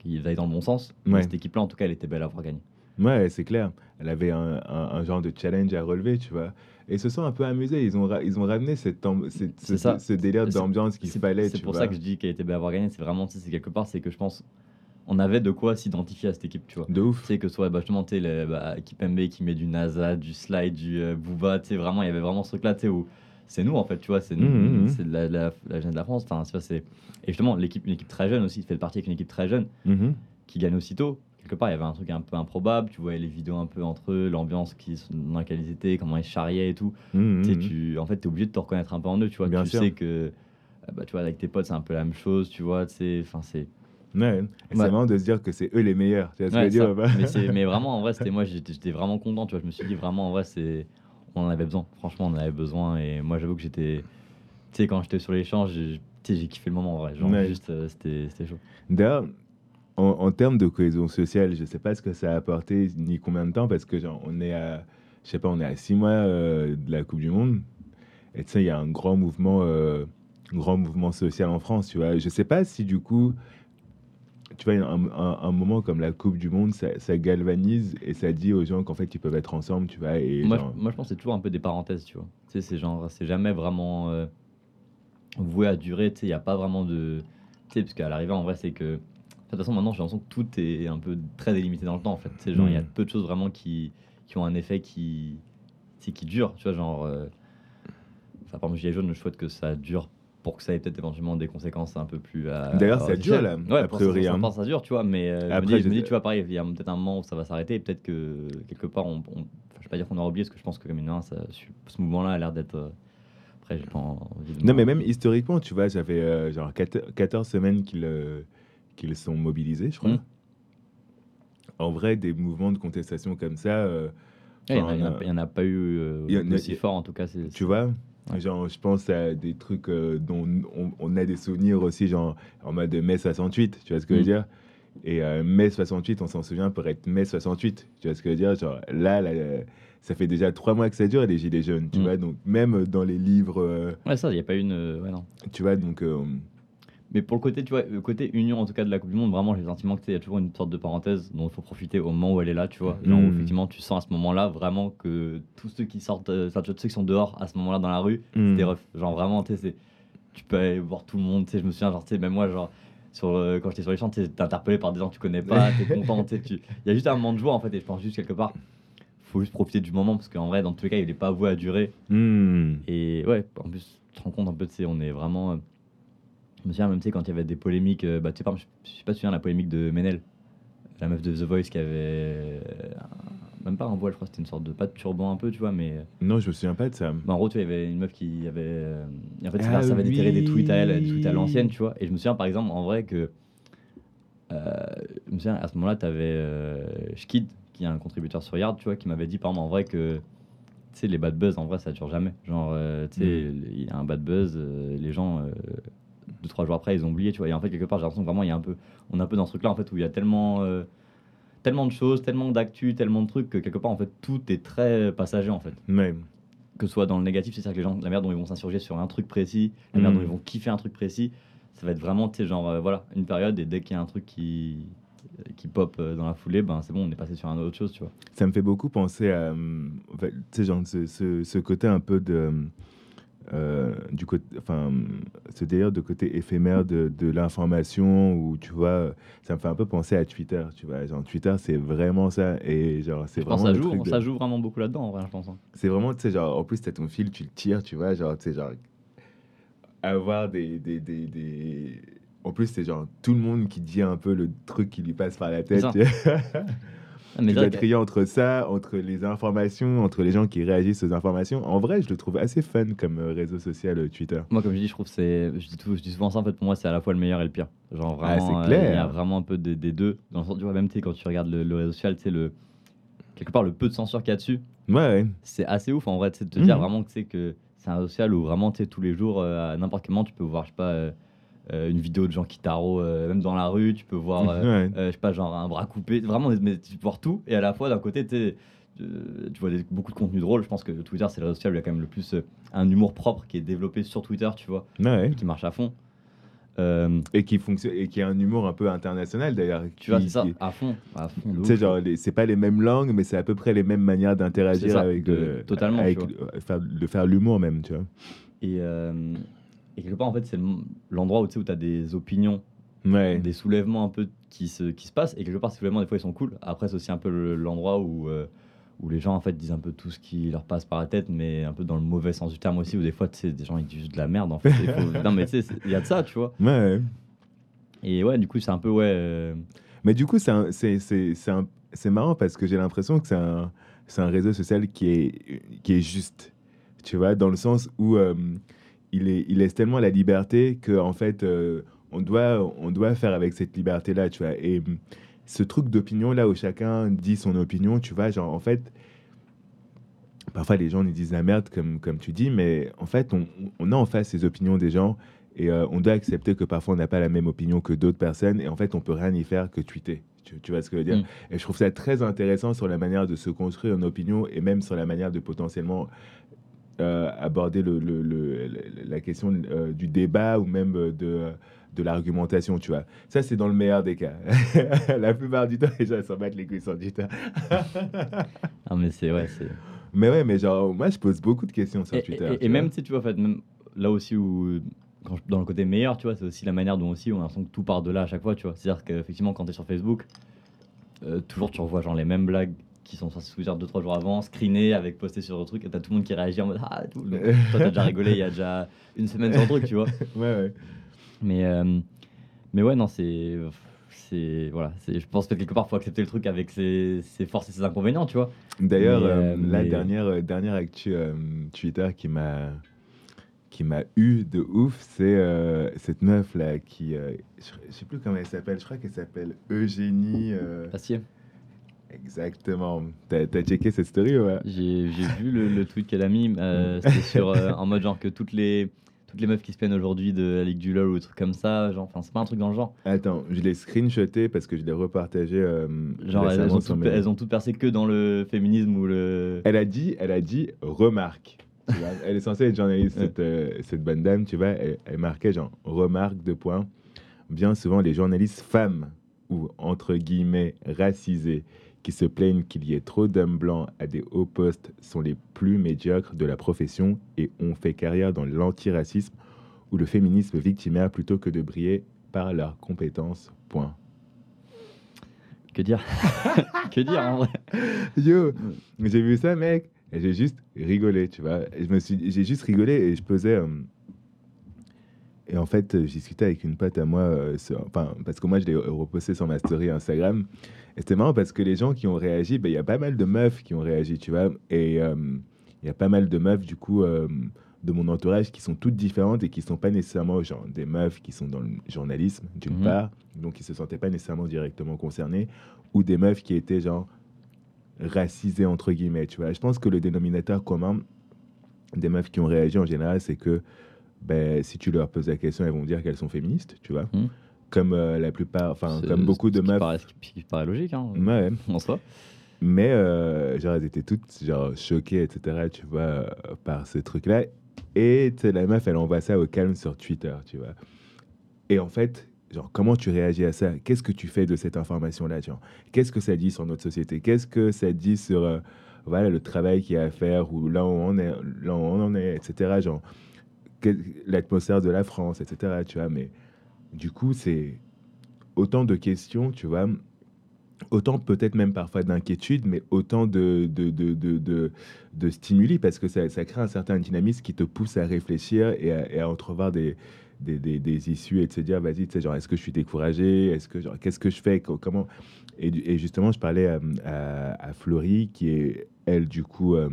Qu'ils aillent dans le bon sens. Ouais. Mais cette équipe-là, en tout cas, elle était belle à avoir gagné. Ouais, c'est clair. Elle avait un, un- un genre de challenge à relever, tu vois. Et ils se sont un peu amusés. Ils ont, ra- ils ont ramené cette, amb- cette- ce, C'est ça. ce délire C'est- d'ambiance qu'il C'est- fallait, C'est tu pour vois. ça que je dis qu'elle était belle à avoir gagné. C'est vraiment, tu sais, c'est quelque part, c'est que je pense. On avait de quoi s'identifier à cette équipe, tu vois. De ouf. Tu sais, que ce soit bah, justement, tu sais, le- bah, Kipembe qui met du NASA, du slide, du euh, Booba, tu sais, vraiment, il y avait vraiment ce truc-là, tu sais, où c'est nous, en fait, tu vois, c'est nous, Mhm, mhm. c'est de la, la, la jeune de la France. Enfin, tu vois, c'est... Et justement, l'équipe, une équipe très jeune aussi, fait partie avec une équipe très jeune Mhm. qui gagne aussitôt. Quelque part, il y avait un truc un peu improbable, tu voyais les vidéos un peu entre eux, l'ambiance qui, dans laquelle ils étaient, comment ils charriaient et tout. Tu sais, mhm. tu, en fait, tu es obligé de te reconnaître un peu en eux, tu vois. Bien tu sûr. sais que, euh, bah, tu vois, avec tes potes, c'est un peu la même chose, tu vois, c'est. Ouais. C'est Ouais. marrant de se dire que c'est eux les meilleurs. Tu vois ce que Ouais, je veux ça. dire ou pas? Mais, vraiment, en vrai, c'était moi, j'étais vraiment content, tu vois. Je me suis dit, vraiment, en vrai, c'est. On en avait besoin. Franchement, on en avait besoin. Et moi, j'avoue que j'étais. Tu sais, quand j'étais sur l'échange, j'ai kiffé le moment, en vrai. Genre, Ouais. juste, euh, c'était chaud. D'ailleurs, en, en termes de cohésion sociale, je sais pas ce que ça a apporté ni combien de temps parce que genre, on est à, je sais pas, on est à six mois euh, de la Coupe du Monde. Et tu sais, il y a un grand mouvement, euh, grand mouvement social en France, tu vois. Je sais pas si du coup, tu vois, un, un- un moment comme la Coupe du Monde, ça, ça galvanise et ça dit aux gens qu'en fait, ils peuvent être ensemble, tu vois. Et Moi, genre- je, moi, je pense que c'est toujours un peu des parenthèses, tu vois. Tu sais, c'est genre, c'est jamais vraiment euh, voué à durer, tu sais, il n'y a pas vraiment de. Tu sais, parce qu'à l'arrivée, en vrai, c'est que. De toute façon, maintenant, j'ai l'impression que tout est un peu très délimité dans le temps, en fait. Sais, genre, il y a Mm. peu de choses vraiment qui, qui ont un effet qui. Qui dure, tu vois, genre. euh, Enfin, par exemple, Gilet jaune, je souhaite que ça dure pour que ça ait peut-être éventuellement des conséquences un peu plus. à- D'ailleurs, ça dure, là, Ouais, a priori, l'instant, hein. l'instant, ça dure, tu vois, mais euh, je, Après, me dis, je je me dis, sais- tu vois, pareil, il y a peut-être un moment où ça va s'arrêter, et peut-être que quelque part, on, on- je vais pas dire qu'on aura oublié, parce que je pense que comme une ça, ce mouvement-là a l'air d'être. euh, Après, j'ai pas envie de. Non, mais même historiquement, tu vois, j'avais euh, genre 14 14 semaines qu'ils euh, qu'ils sont mobilisés, je crois. Mm. En vrai, des mouvements de contestation comme ça, euh, Il y en en en a pas eu euh, aussi fort, en tout cas. tu vois Ouais. Genre, je pense à des trucs euh, dont on, on a des souvenirs aussi, genre en mode mai 68, tu vois ce que je veux dire? Et euh, mai 68, on s'en souvient pour être mai 68, tu vois ce que je veux dire? Genre là, là, euh, ça fait déjà trois mois que ça dure, les Gilets jaunes, tu Mm. vois? Donc, même dans les livres, euh, Ouais, ça, il n'y a pas une. euh, Ouais, non. tu vois, donc. euh, Mais pour le côté, tu vois, le côté union en tout cas de la Coupe du Monde, vraiment, j'ai le sentiment que tu sais, il y a toujours une sorte de parenthèse dont il faut profiter au moment où elle est là, tu vois. Genre, où, Mm. effectivement, tu sens à ce moment-là vraiment que tous ceux qui sortent, euh, tous ceux qui sont dehors à ce moment-là dans la rue, mm. c'est des refs. Genre, vraiment, tu sais, tu peux aller voir tout le monde, tu sais, je me souviens, genre, tu sais, même moi, genre, sur, euh, quand j'étais sur les champs, t'es interpellé par des gens que tu connais pas, t'es content, tu il y a juste un moment de joie en fait, et je pense juste quelque part, faut juste profiter du moment parce qu'en vrai, dans tous les cas, il est pas voué à durer. Mm. Et ouais, en plus, tu te rends compte un peu, tu sais, on est vraiment. euh, Je me souviens même, tu sais, quand il y avait des polémiques, euh, bah, tu sais, par exemple, je sais pas si tu souviens la polémique de Menel, la meuf de The Voice qui avait. euh, un- même pas un voile, je crois, c'était une sorte de. Pas de turban un peu, tu vois, mais. euh, Non, je me souviens pas de ça. bah, en gros, tu vois, il y avait une meuf qui avait. en fait, Ah ça, ça va déterrer des tweets à elle, des oui. tweets à l'ancienne, tu vois. Et je me souviens, par exemple, en vrai, que. euh, je me souviens, à ce moment-là, tu avais euh, Schkid, qui est un contributeur sur Yard, tu vois, qui m'avait dit, par exemple, en vrai, que. Tu sais, les bad buzz, en vrai, ça dure jamais. Genre, euh, tu sais, Mm. il y a un bad buzz, les gens. Euh, deux, trois jours après, ils ont oublié, tu vois. Et en fait, quelque part, j'ai l'impression que vraiment, il y a un peu. On est un peu dans ce truc-là, en fait, où il y a tellement. euh, tellement de choses, tellement d'actu, tellement de trucs que quelque part, en fait, tout est très passager, en fait Mais, que ce soit dans le négatif, c'est-à-dire que les gens, la manière dont ils vont s'insurger sur un truc précis, la Mm. manière dont ils vont kiffer un truc précis, ça va être vraiment, tu sais, genre, euh, voilà, une période, et dès qu'il y a un truc qui, qui pop euh, dans la foulée, ben c'est bon, on est passé sur un autre chose, tu vois. ça me fait beaucoup penser à, euh, en fait, tu sais, genre, ce, ce, ce côté un peu de. Euh, du côté, enfin, ce délire de côté éphémère de, de l'information où tu vois, ça me fait un peu penser à Twitter, tu vois, genre Twitter c'est vraiment ça et genre c'est vraiment ça joue, de- ça joue vraiment beaucoup là-dedans, en vrai, je pense. hein. c'est vraiment, tu sais, genre, en plus, t'as ton fil, tu le tires, tu vois, genre, tu sais, genre, avoir des, des, des, des- En plus, c'est genre tout le monde qui dit un peu le truc qui lui passe par la tête. Ah, mais c'est dois trier entre ça, entre les informations, entre les gens qui réagissent aux informations. En vrai, je le trouve assez fun comme euh, réseau social euh, Twitter. moi, comme je dis, je trouve c'est. Je dis, tout- je dis souvent ça, en fait, pour moi, c'est à la fois le meilleur et le pire. Genre, Ah, vraiment, c'est euh, il y clair. a vraiment un peu des, des deux. Dans le sens, tu vois, même, quand tu regardes le, le réseau social, tu sais, le. quelque part, le peu de censure qu'il y a dessus, Ouais, ouais. c'est assez ouf en vrai, sais, de te dire Mhm. vraiment que, sais, que c'est un social où vraiment, tu tous les jours, euh, à n'importe quel moment, tu peux voir, je sais pas, euh, euh, une vidéo de gens qui tarot, euh, même dans la rue, tu peux voir, euh, Ouais. euh, je sais pas, genre un bras coupé, vraiment, mais tu peux voir tout, et à la fois, d'un côté, tu vois des- beaucoup de contenu drôle. Je pense que Twitter, c'est le réseau social où il y a quand même le plus un humour propre qui est développé sur Twitter, tu vois, Ouais, qui marche à fond. Euh, Et qui fonctionne et qui a un humour un peu international d'ailleurs. tu vois, c'est ça, qui- à fond, à fond. Tu sais, genre, c'est pas les mêmes langues, mais c'est à peu près les mêmes manières d'interagir avec. de- totalement, Avec, tu faire, de faire l'humour même, tu vois. Et, euh, et quelque part, en fait, c'est le- l'endroit où tu as des opinions, Ouais. des soulèvements un peu qui se, qui se passent. Et quelque part, ces soulèvements, des fois, ils sont cool. Après, c'est aussi un peu le- l'endroit où, euh, où les gens, en fait, disent un peu tout ce qui leur passe par la tête, mais un peu dans le mauvais sens du terme aussi, où des fois, tu sais, des gens, ils disent de la merde, en fait. Faut- non, mais tu sais, il y a de ça, tu vois. Ouais. Et ouais, du coup, c'est un peu, ouais. euh, Mais du coup, c'est marrant parce que j'ai l'impression que c'est un, un réseau social qui est, qui est juste. Tu vois, dans le sens où euh, il, est, il laisse tellement la liberté que en fait, euh, on, doit, on doit faire avec cette liberté-là, tu vois. Et hum, ce truc d'opinion là où chacun dit son opinion, tu vois, genre en fait, parfois les gens nous disent la merde comme, comme tu dis, mais en fait, on, on a en face ces opinions des gens et euh, on doit accepter que parfois on n'a pas la même opinion que d'autres personnes et en fait, on peut rien y faire que tweeter. Tu, tu vois ce que je veux dire? Mm. Et je trouve ça très intéressant sur la manière de se construire une opinion et même sur la manière de potentiellement euh, aborder le, le- le- le- la question euh, du débat ou même euh, de, de l'argumentation, tu vois. Ça, c'est dans le meilleur des cas. la plupart du temps, les gens s'en battent les couilles sur Twitter. Ah, mais c'est, ouais, c'est. Mais ouais, mais genre, moi, je pose beaucoup de questions sur Et, Twitter. et- et même, tu sais, tu vois, en fait, même là aussi où, quand je- dans le côté meilleur, tu vois, c'est aussi la manière dont aussi on a l'impression que tout part de là à chaque fois, tu vois. C'est-à-dire qu'effectivement, quand tu es sur Facebook, euh, toujours tu revois genre les mêmes blagues qui sont sur Twitter 2-3 jours avant, screenées avec postées sur le truc, et t'as tout le monde qui réagit en mode Ah, tout. Donc, toi, t'as déjà rigolé il y a déjà une semaine sur le truc, tu vois. Ouais, ouais. Mais, euh, mais ouais, non, c'est. c'est voilà, c'est- je pense que quelque part, faut accepter le truc avec ses, ses forces et ses inconvénients, tu vois. D'ailleurs, Mais, euh, euh, la mais- dernière, euh, dernière actu euh, Twitter qui m'a qui m'a eu de ouf, c'est euh, cette meuf là qui, euh, je, je sais plus comment elle s'appelle, je crois qu'elle s'appelle Eugénie. euh, Passier. Exactement. T'as as checké cette story ou pas? J'ai vu le, le tweet qu'elle a mis. euh, C'était sur euh, en mode genre que toutes les toutes les meufs qui se plaignent aujourd'hui de la Ligue du LoL ou des trucs comme ça, genre, enfin c'est pas un truc dans le genre. Attends, je l'ai screenshoté parce que je l'ai repartagé. euh, Genre elles, ont toutes, elles ont toutes percé que dans le féminisme ou le. Elle a dit, elle a dit remarque. elle est censée être journaliste, Ouais. cette, euh, cette bonne dame, tu vois. Elle, elle marquait genre remarque de points. Bien souvent, les journalistes femmes ou entre guillemets racisés qui se plaignent qu'il y ait trop d'hommes blancs à des hauts postes sont les plus médiocres de la profession et ont fait carrière dans l'antiracisme ou le féminisme victimaire plutôt que de briller par leurs compétences. Point. Que dire? Que dire en vrai? Yo, j'ai vu ça, mec, et j'ai juste rigolé, tu vois. Et je me suis, j'ai juste rigolé et je posais. euh, et en fait, j'ai discuté avec une pote à moi, euh, sur- enfin, parce que moi, je l'ai reposté sur ma story Instagram. Et c'était marrant parce que les gens qui ont réagi, ben, il y a pas mal de meufs qui ont réagi, tu vois. Et euh, il y a pas mal de meufs, du coup, euh, de mon entourage qui sont toutes différentes et qui sont pas nécessairement genre, des meufs qui sont dans le journalisme, d'une Mhm. part, donc qui se sentaient pas nécessairement directement concernées, ou des meufs qui étaient genre racisées, entre guillemets, tu vois. Je pense que le dénominateur commun des meufs qui ont réagi en général, c'est que ben, si tu leur poses la question, elles vont dire qu'elles sont féministes, tu vois. Mhm. Comme euh, la plupart, enfin, comme beaucoup de meufs. paraît- ce qui, paraît logique, hein, Ouais. en soi. Mais euh, genre, elles étaient toutes genre, choquées, etc., tu vois, par ce truc-là. Et la meuf, elle envoie ça au calme sur Twitter, tu vois. Et en fait, genre, comment tu réagis à ça? Qu'est-ce que tu fais de cette information-là genre Qu'est-ce que ça dit sur notre société? Qu'est-ce que ça dit sur euh, voilà, le travail qu'il y a à faire ou là où on, est, là où on en est, etc. Genre, l'atmosphère de la France, etc., tu vois? Mais du coup, c'est autant de questions, tu vois, autant peut-être même parfois d'inquiétude, mais autant de, de, de, de, de, stimuli, parce que ça, ça crée un certain dynamisme qui te pousse à réfléchir et à, et à entrevoir des, des, des, des issues et de se dire, vas-y, tu sais, genre, est-ce que je suis découragé? Est-ce que, genre, qu'est-ce que je fais? Co- Comment? Et, justement, je parlais à, à, à Florie, qui est, elle, du coup, euh,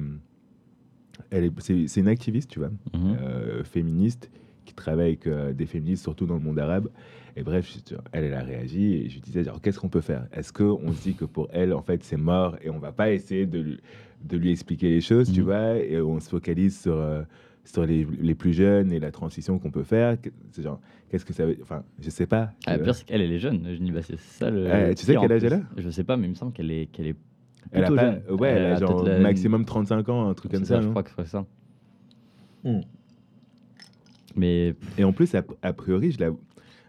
elle est, c'est, c'est une activiste, tu vois, Mhm. euh, féministe qui travaille avec euh, des féministes, surtout dans le monde arabe. Et bref, je- elle, elle a réagi et je lui disais, genre, qu'est-ce qu'on peut faire? Est-ce qu'on se dit que pour elle, en fait, c'est mort et on va pas essayer de, lui- de lui expliquer les choses, tu Mhm. vois, et on se focalise sur, euh, sur les, les plus jeunes et la transition qu'on peut faire C'est genre, qu'est-ce que ça veut Enfin, je sais pas. Ah, le pire, c'est qu'elle, elle est jeune. Je dis, bah, c'est ça le. Euh, tu sais quel âge elle a? Je sais pas, mais il me semble qu'elle est, qu'elle est Elle a pas, jeune. ouais, elle a genre maximum 35 ans, un truc comme ça. je crois que c'est ça. Hmm. Mais Et en plus, a, a priori, je la,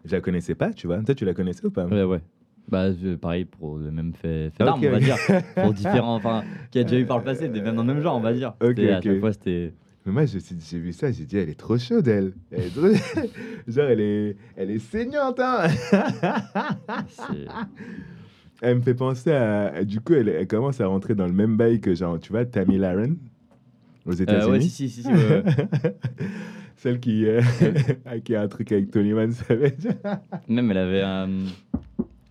je la connaissais pas, tu vois. Toi, tu la connaissais ou pas? Ouais, ouais. Bah, je- pareil pour le même fait, fait Ah, d'armes, on va dire. Pour différents. Enfin, qu'il y a déjà eu par le passé, mais même dans le même genre, on va dire. Ok, À chaque fois, c'était. Mais moi, j'ai vu ça, j'ai dit, elle est trop chaude, elle. Elle est trop- genre, elle est, elle est saignante, hein. Elle me fait penser à. Du coup, elle, elle commence à rentrer dans le même bail que, genre, tu vois, Tammy Laren aux Euh, États-Unis. ouais, si, si, si. si, ouais, ouais. Celle qui, euh, qui a un truc avec Tony Man Savage. Même, elle avait un.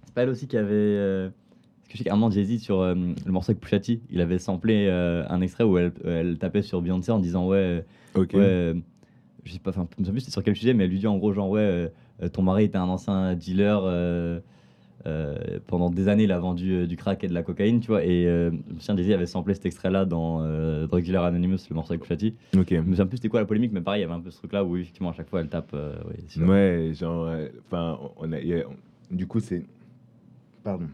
C'est pas elle aussi qui avait. euh, Parce que je sais qu'à un moment, Jay-Z, sur euh, le morceau avec Pusha T, il avait samplé euh, un extrait où elle, elle tapait sur Beyoncé en disant Ouais. ok. Ouais, euh, je sais pas, enfin, je souviens plus sur quel sujet, mais elle lui dit en gros, genre, ouais, euh, euh, ton mari était un ancien dealer, euh, pendant des années, il a vendu euh, du crack et de la cocaïne, tu vois, et euh, souviens, Jay-Z avait samplé cet extrait-là dans euh, Drug Anonymous, le morceau avec Pusha T. Ok. Je me souviens plus c'était quoi la polémique, mais pareil, il y avait un peu ce truc-là où, effectivement, à chaque fois, elle tape. ouais, genre, enfin, on a, on- du coup, c'est, pardon,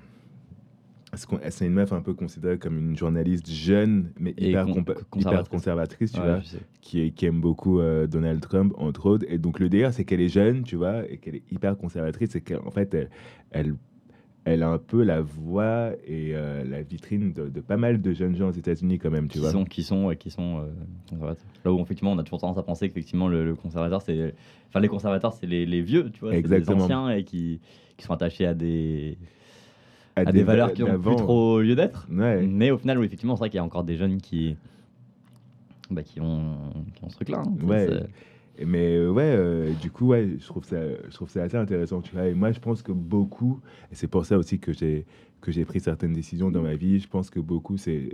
c'est une meuf un peu considérée comme une journaliste jeune, mais hyper, con- conservatrice. hyper conservatrice, tu Ouais, vois, qui, est- qui aime beaucoup Donald Trump, entre autres. Et donc, le délire, c'est qu'elle est jeune, tu vois, et qu'elle est hyper conservatrice, et qu'en fait, elle, elle, elle a un peu la voix et euh, la vitrine de, de pas mal de jeunes gens aux États-Unis, quand même, tu qui vois. sont qui sont et qui sont euh, conservateurs. Là où effectivement on a toujours tendance à penser qu'effectivement le, le conservateur c'est enfin les conservateurs c'est les, les vieux tu vois les anciens et qui, qui sont attachés à des à, des, valeurs qui ont d'avant. plus trop lieu d'être. Ouais. Mais au final oui effectivement c'est vrai qu'il y a encore des jeunes qui bah, qui ont qui ont ce truc là. Ouais. Mais euh, ouais, euh, du coup, ouais, je trouve ça, je trouve assez intéressant, tu vois. Et moi, je pense que beaucoup, et c'est pour ça aussi que j'ai que j'ai pris certaines décisions dans ma vie. Je pense que beaucoup, c'est,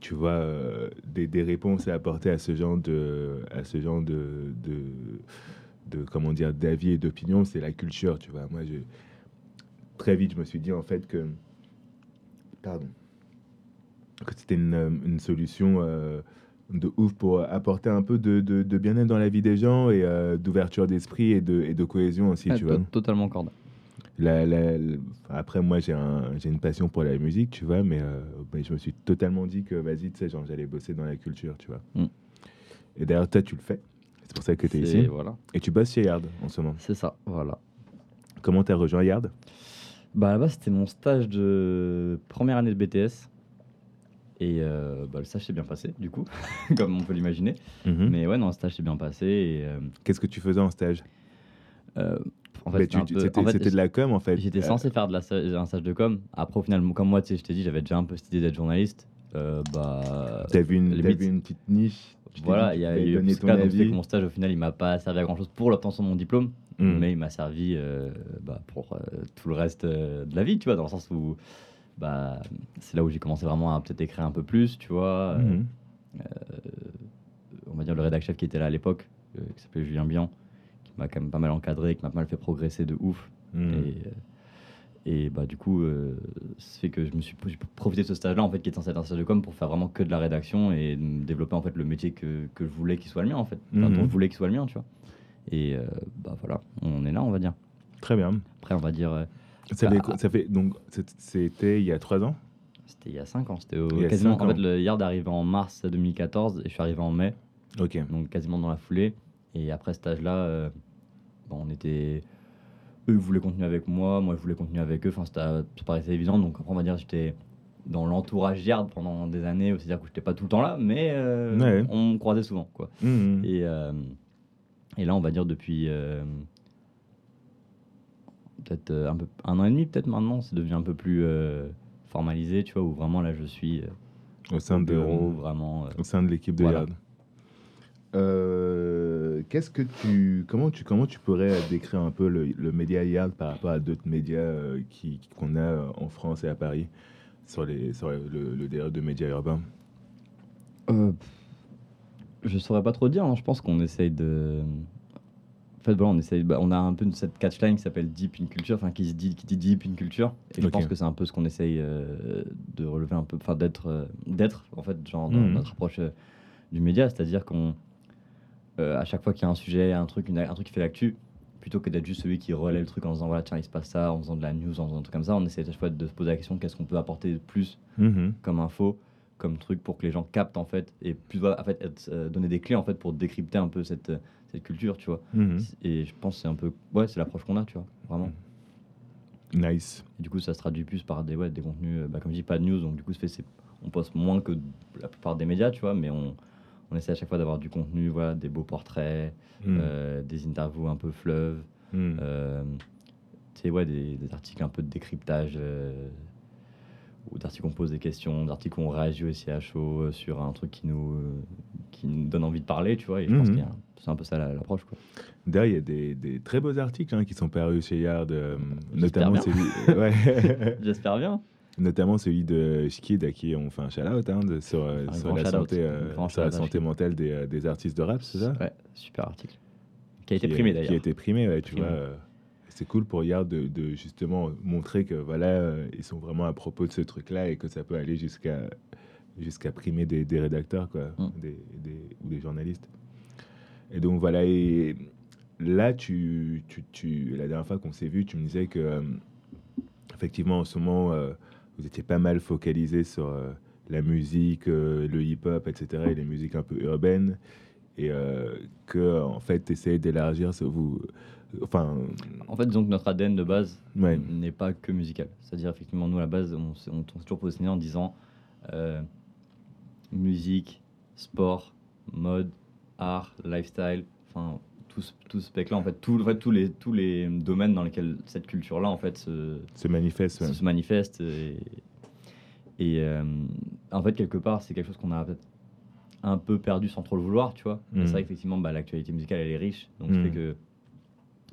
tu vois, euh, des, des réponses à apporter à ce genre de, à ce genre de, de, comment dire, d'avis et d'opinion, c'est la culture, tu vois. Moi, je, très vite, je me suis dit en fait que, pardon, que c'était une, une solution. De ouf pour apporter un peu de, de, de bien-être dans la vie des gens et euh, d'ouverture d'esprit et de, et de cohésion aussi, tu vois. Totalement corde. La- la- la- après, moi, j'ai un, une passion pour la musique, tu vois, mais, euh, mais je me suis totalement dit que, vas-y, tu sais, genre, j'allais bosser dans la culture, tu vois. Mm. Et d'ailleurs, toi, tu le fais. C'est pour ça que tu es ici. Voilà. Et tu bosses chez Yard en ce moment. C'est ça. Voilà. Comment tu as rejoint Yard? Bah là-bas, c'était mon stage de première année de BTS. Et euh, bah, le stage s'est bien passé, du coup, comme on peut l'imaginer. Mhm. Mais ouais, non, le stage s'est bien passé. Et, euh, Qu'est-ce que tu faisais en stage? euh, en fait, c'était peu- en fait, de la com, en fait. J'étais censé faire de la, un stage de com. Après, au final, comme moi, tu sais, je t'ai dit, j'avais déjà un peu cette idée d'être journaliste. Bah, T'as vu, une- t'as limite- vu une petite niche voilà, il y a eu ton cas, donc que mon stage, au final, il m'a pas servi à grand chose pour l'obtention de mon diplôme. Mm. mais il m'a servi bah, pour tout le reste de la vie, tu vois, dans le sens où bah, c'est là où j'ai commencé vraiment à peut-être écrire un peu plus, tu vois. Euh, Mhm. on va dire le rédac chef qui était là à l'époque, euh, qui s'appelait Julien Bian, qui m'a quand même pas mal encadré, qui m'a pas mal fait progresser de ouf. Mhm. Et, euh, et bah, du coup, euh, ça fait que je me suis profité de ce stage-là, en fait, qui est censé être un stage de com, pour faire vraiment que de la rédaction et développer en fait le métier que, que je voulais qu'il soit le mien, en fait. Enfin, Mhm. dont je voulais qu'il soit le mien, tu vois. Et euh, bah voilà, on est là, on va dire. Très bien. Après, on va dire, euh, Ça Bah, fait, ça fait donc c'était il y a trois ans? c'était il y a 5 ans. C'était quasiment. cinq En fait, le Yard est arrivé en mars 2014 et je suis arrivé en mai, Ok. donc quasiment dans la foulée. Et après ce stage-là, euh, bon, on était. Eux voulaient continuer avec moi, moi je voulais continuer avec eux. Enfin, c'était- ça paraissait évident. Donc après, on va dire, j'étais dans l'entourage Yard pendant des années, c'est-à-dire que j'étais pas tout le temps là, mais euh, Ouais. on me croisait souvent, quoi. Mhm. Et, euh, et là, on va dire depuis euh, peut-être euh, un, peu, un an et demi, peut-être maintenant, c'est devenu un peu plus euh, formalisé, tu vois, où vraiment là, je suis euh, Au sein au de bureau, vraiment. au sein de l'équipe de Voilà. Yard. Euh, Qu'est-ce que tu comment tu comment tu pourrais décrire un peu le, le média Yard par rapport à d'autres médias euh, qui qu'on a en France et à Paris sur les sur le, le de médias urbains? euh, je saurais pas trop dire, hein, je pense qu'on essaye de. En fait, voilà, on, essaye, bah, on a un peu cette catchline qui s'appelle Deep in Culture, enfin qui, se dit, qui dit Deep in Culture. Et je pense que c'est un peu ce qu'on essaye euh, de relever un peu, enfin d'être, euh, d'être en fait, genre dans Mhm. notre approche euh, du média, c'est-à-dire qu'on, à chaque fois qu'il y a un sujet, un truc, une- un truc qui fait l'actu, plutôt que d'être juste celui qui relaie le truc en disant voilà, tiens, il se passe ça, en faisant de la news, en faisant un truc comme ça, on essaie à chaque fois de se poser la question qu'est-ce qu'on peut apporter de plus Mhm. comme info, comme truc pour que les gens captent en fait, et plus en fait, être, donner des clés en fait pour décrypter un peu cette, cette culture, tu vois. Mhm. Et je pense que c'est un peu. Ouais, c'est l'approche qu'on a, tu vois, vraiment. Nice. Et du coup, ça se traduit plus par des, ouais, des contenus, euh, bah, comme je dis, pas de news, donc du coup, fait, on poste moins que la plupart des médias, tu vois, mais on, on essaie à chaque fois d'avoir du contenu, voilà, des beaux portraits, Mhm. euh, des interviews un peu fleuves, Mhm. euh, tu sais, ouais, des, des articles un peu de décryptage, euh, d'articles où on pose des questions, d'articles où on réagit aussi à chaud euh, sur un truc qui nous, euh, qui nous donne envie de parler, tu vois, et je pense Mhm. que c'est un peu ça la- l'approche. D'ailleurs, il y a des, des très beaux articles hein, qui sont parus chez Yard, euh, notamment celui, ouais. J'espère bien. notamment celui de Shkid à qui on fait un shout-out hein, sur, euh, Un sur grand la santé, euh, sur la mentale des, euh, des artistes de rap, c'est ça? Ouais, super article. Qui a été Qui primé Qui a d'ailleurs. été primé, ouais, tu vois. euh, C'est cool pour Yard de, de justement montrer que voilà, euh, ils sont vraiment à propos de ce truc-là et que ça peut aller jusqu'à jusqu'à primer des, des rédacteurs quoi, Mm. des, des- ou des journalistes. Et donc voilà, et là, tu, tu, tu- la dernière fois qu'on s'est vu, tu me disais que euh, effectivement en ce moment, euh, vous étiez pas mal focalisé sur euh, la musique, le hip-hop, etc., et les musiques un peu urbaines, et que en fait, tu essayes d'élargir ce vous. Enfin, En fait, disons que notre ADN de base ouais. n'est pas que musical. C'est-à-dire, effectivement, nous, à la base, on s'est on toujours positionné en disant euh, musique, sport, mode, art, lifestyle, enfin, tout, ce- tout ce spectre-là, en fait, tout, en fait, tous, les, tous les domaines dans lesquels cette culture-là, en fait, se, se manifeste. ouais. se, se manifeste. Et, et, euh, en fait, quelque part, c'est quelque chose qu'on a peut-être un peu perdu sans trop le vouloir, tu vois. Mais Mhm. C'est vrai qu'effectivement, bah, l'actualité musicale, elle est riche. Donc, Mhm. ça fait que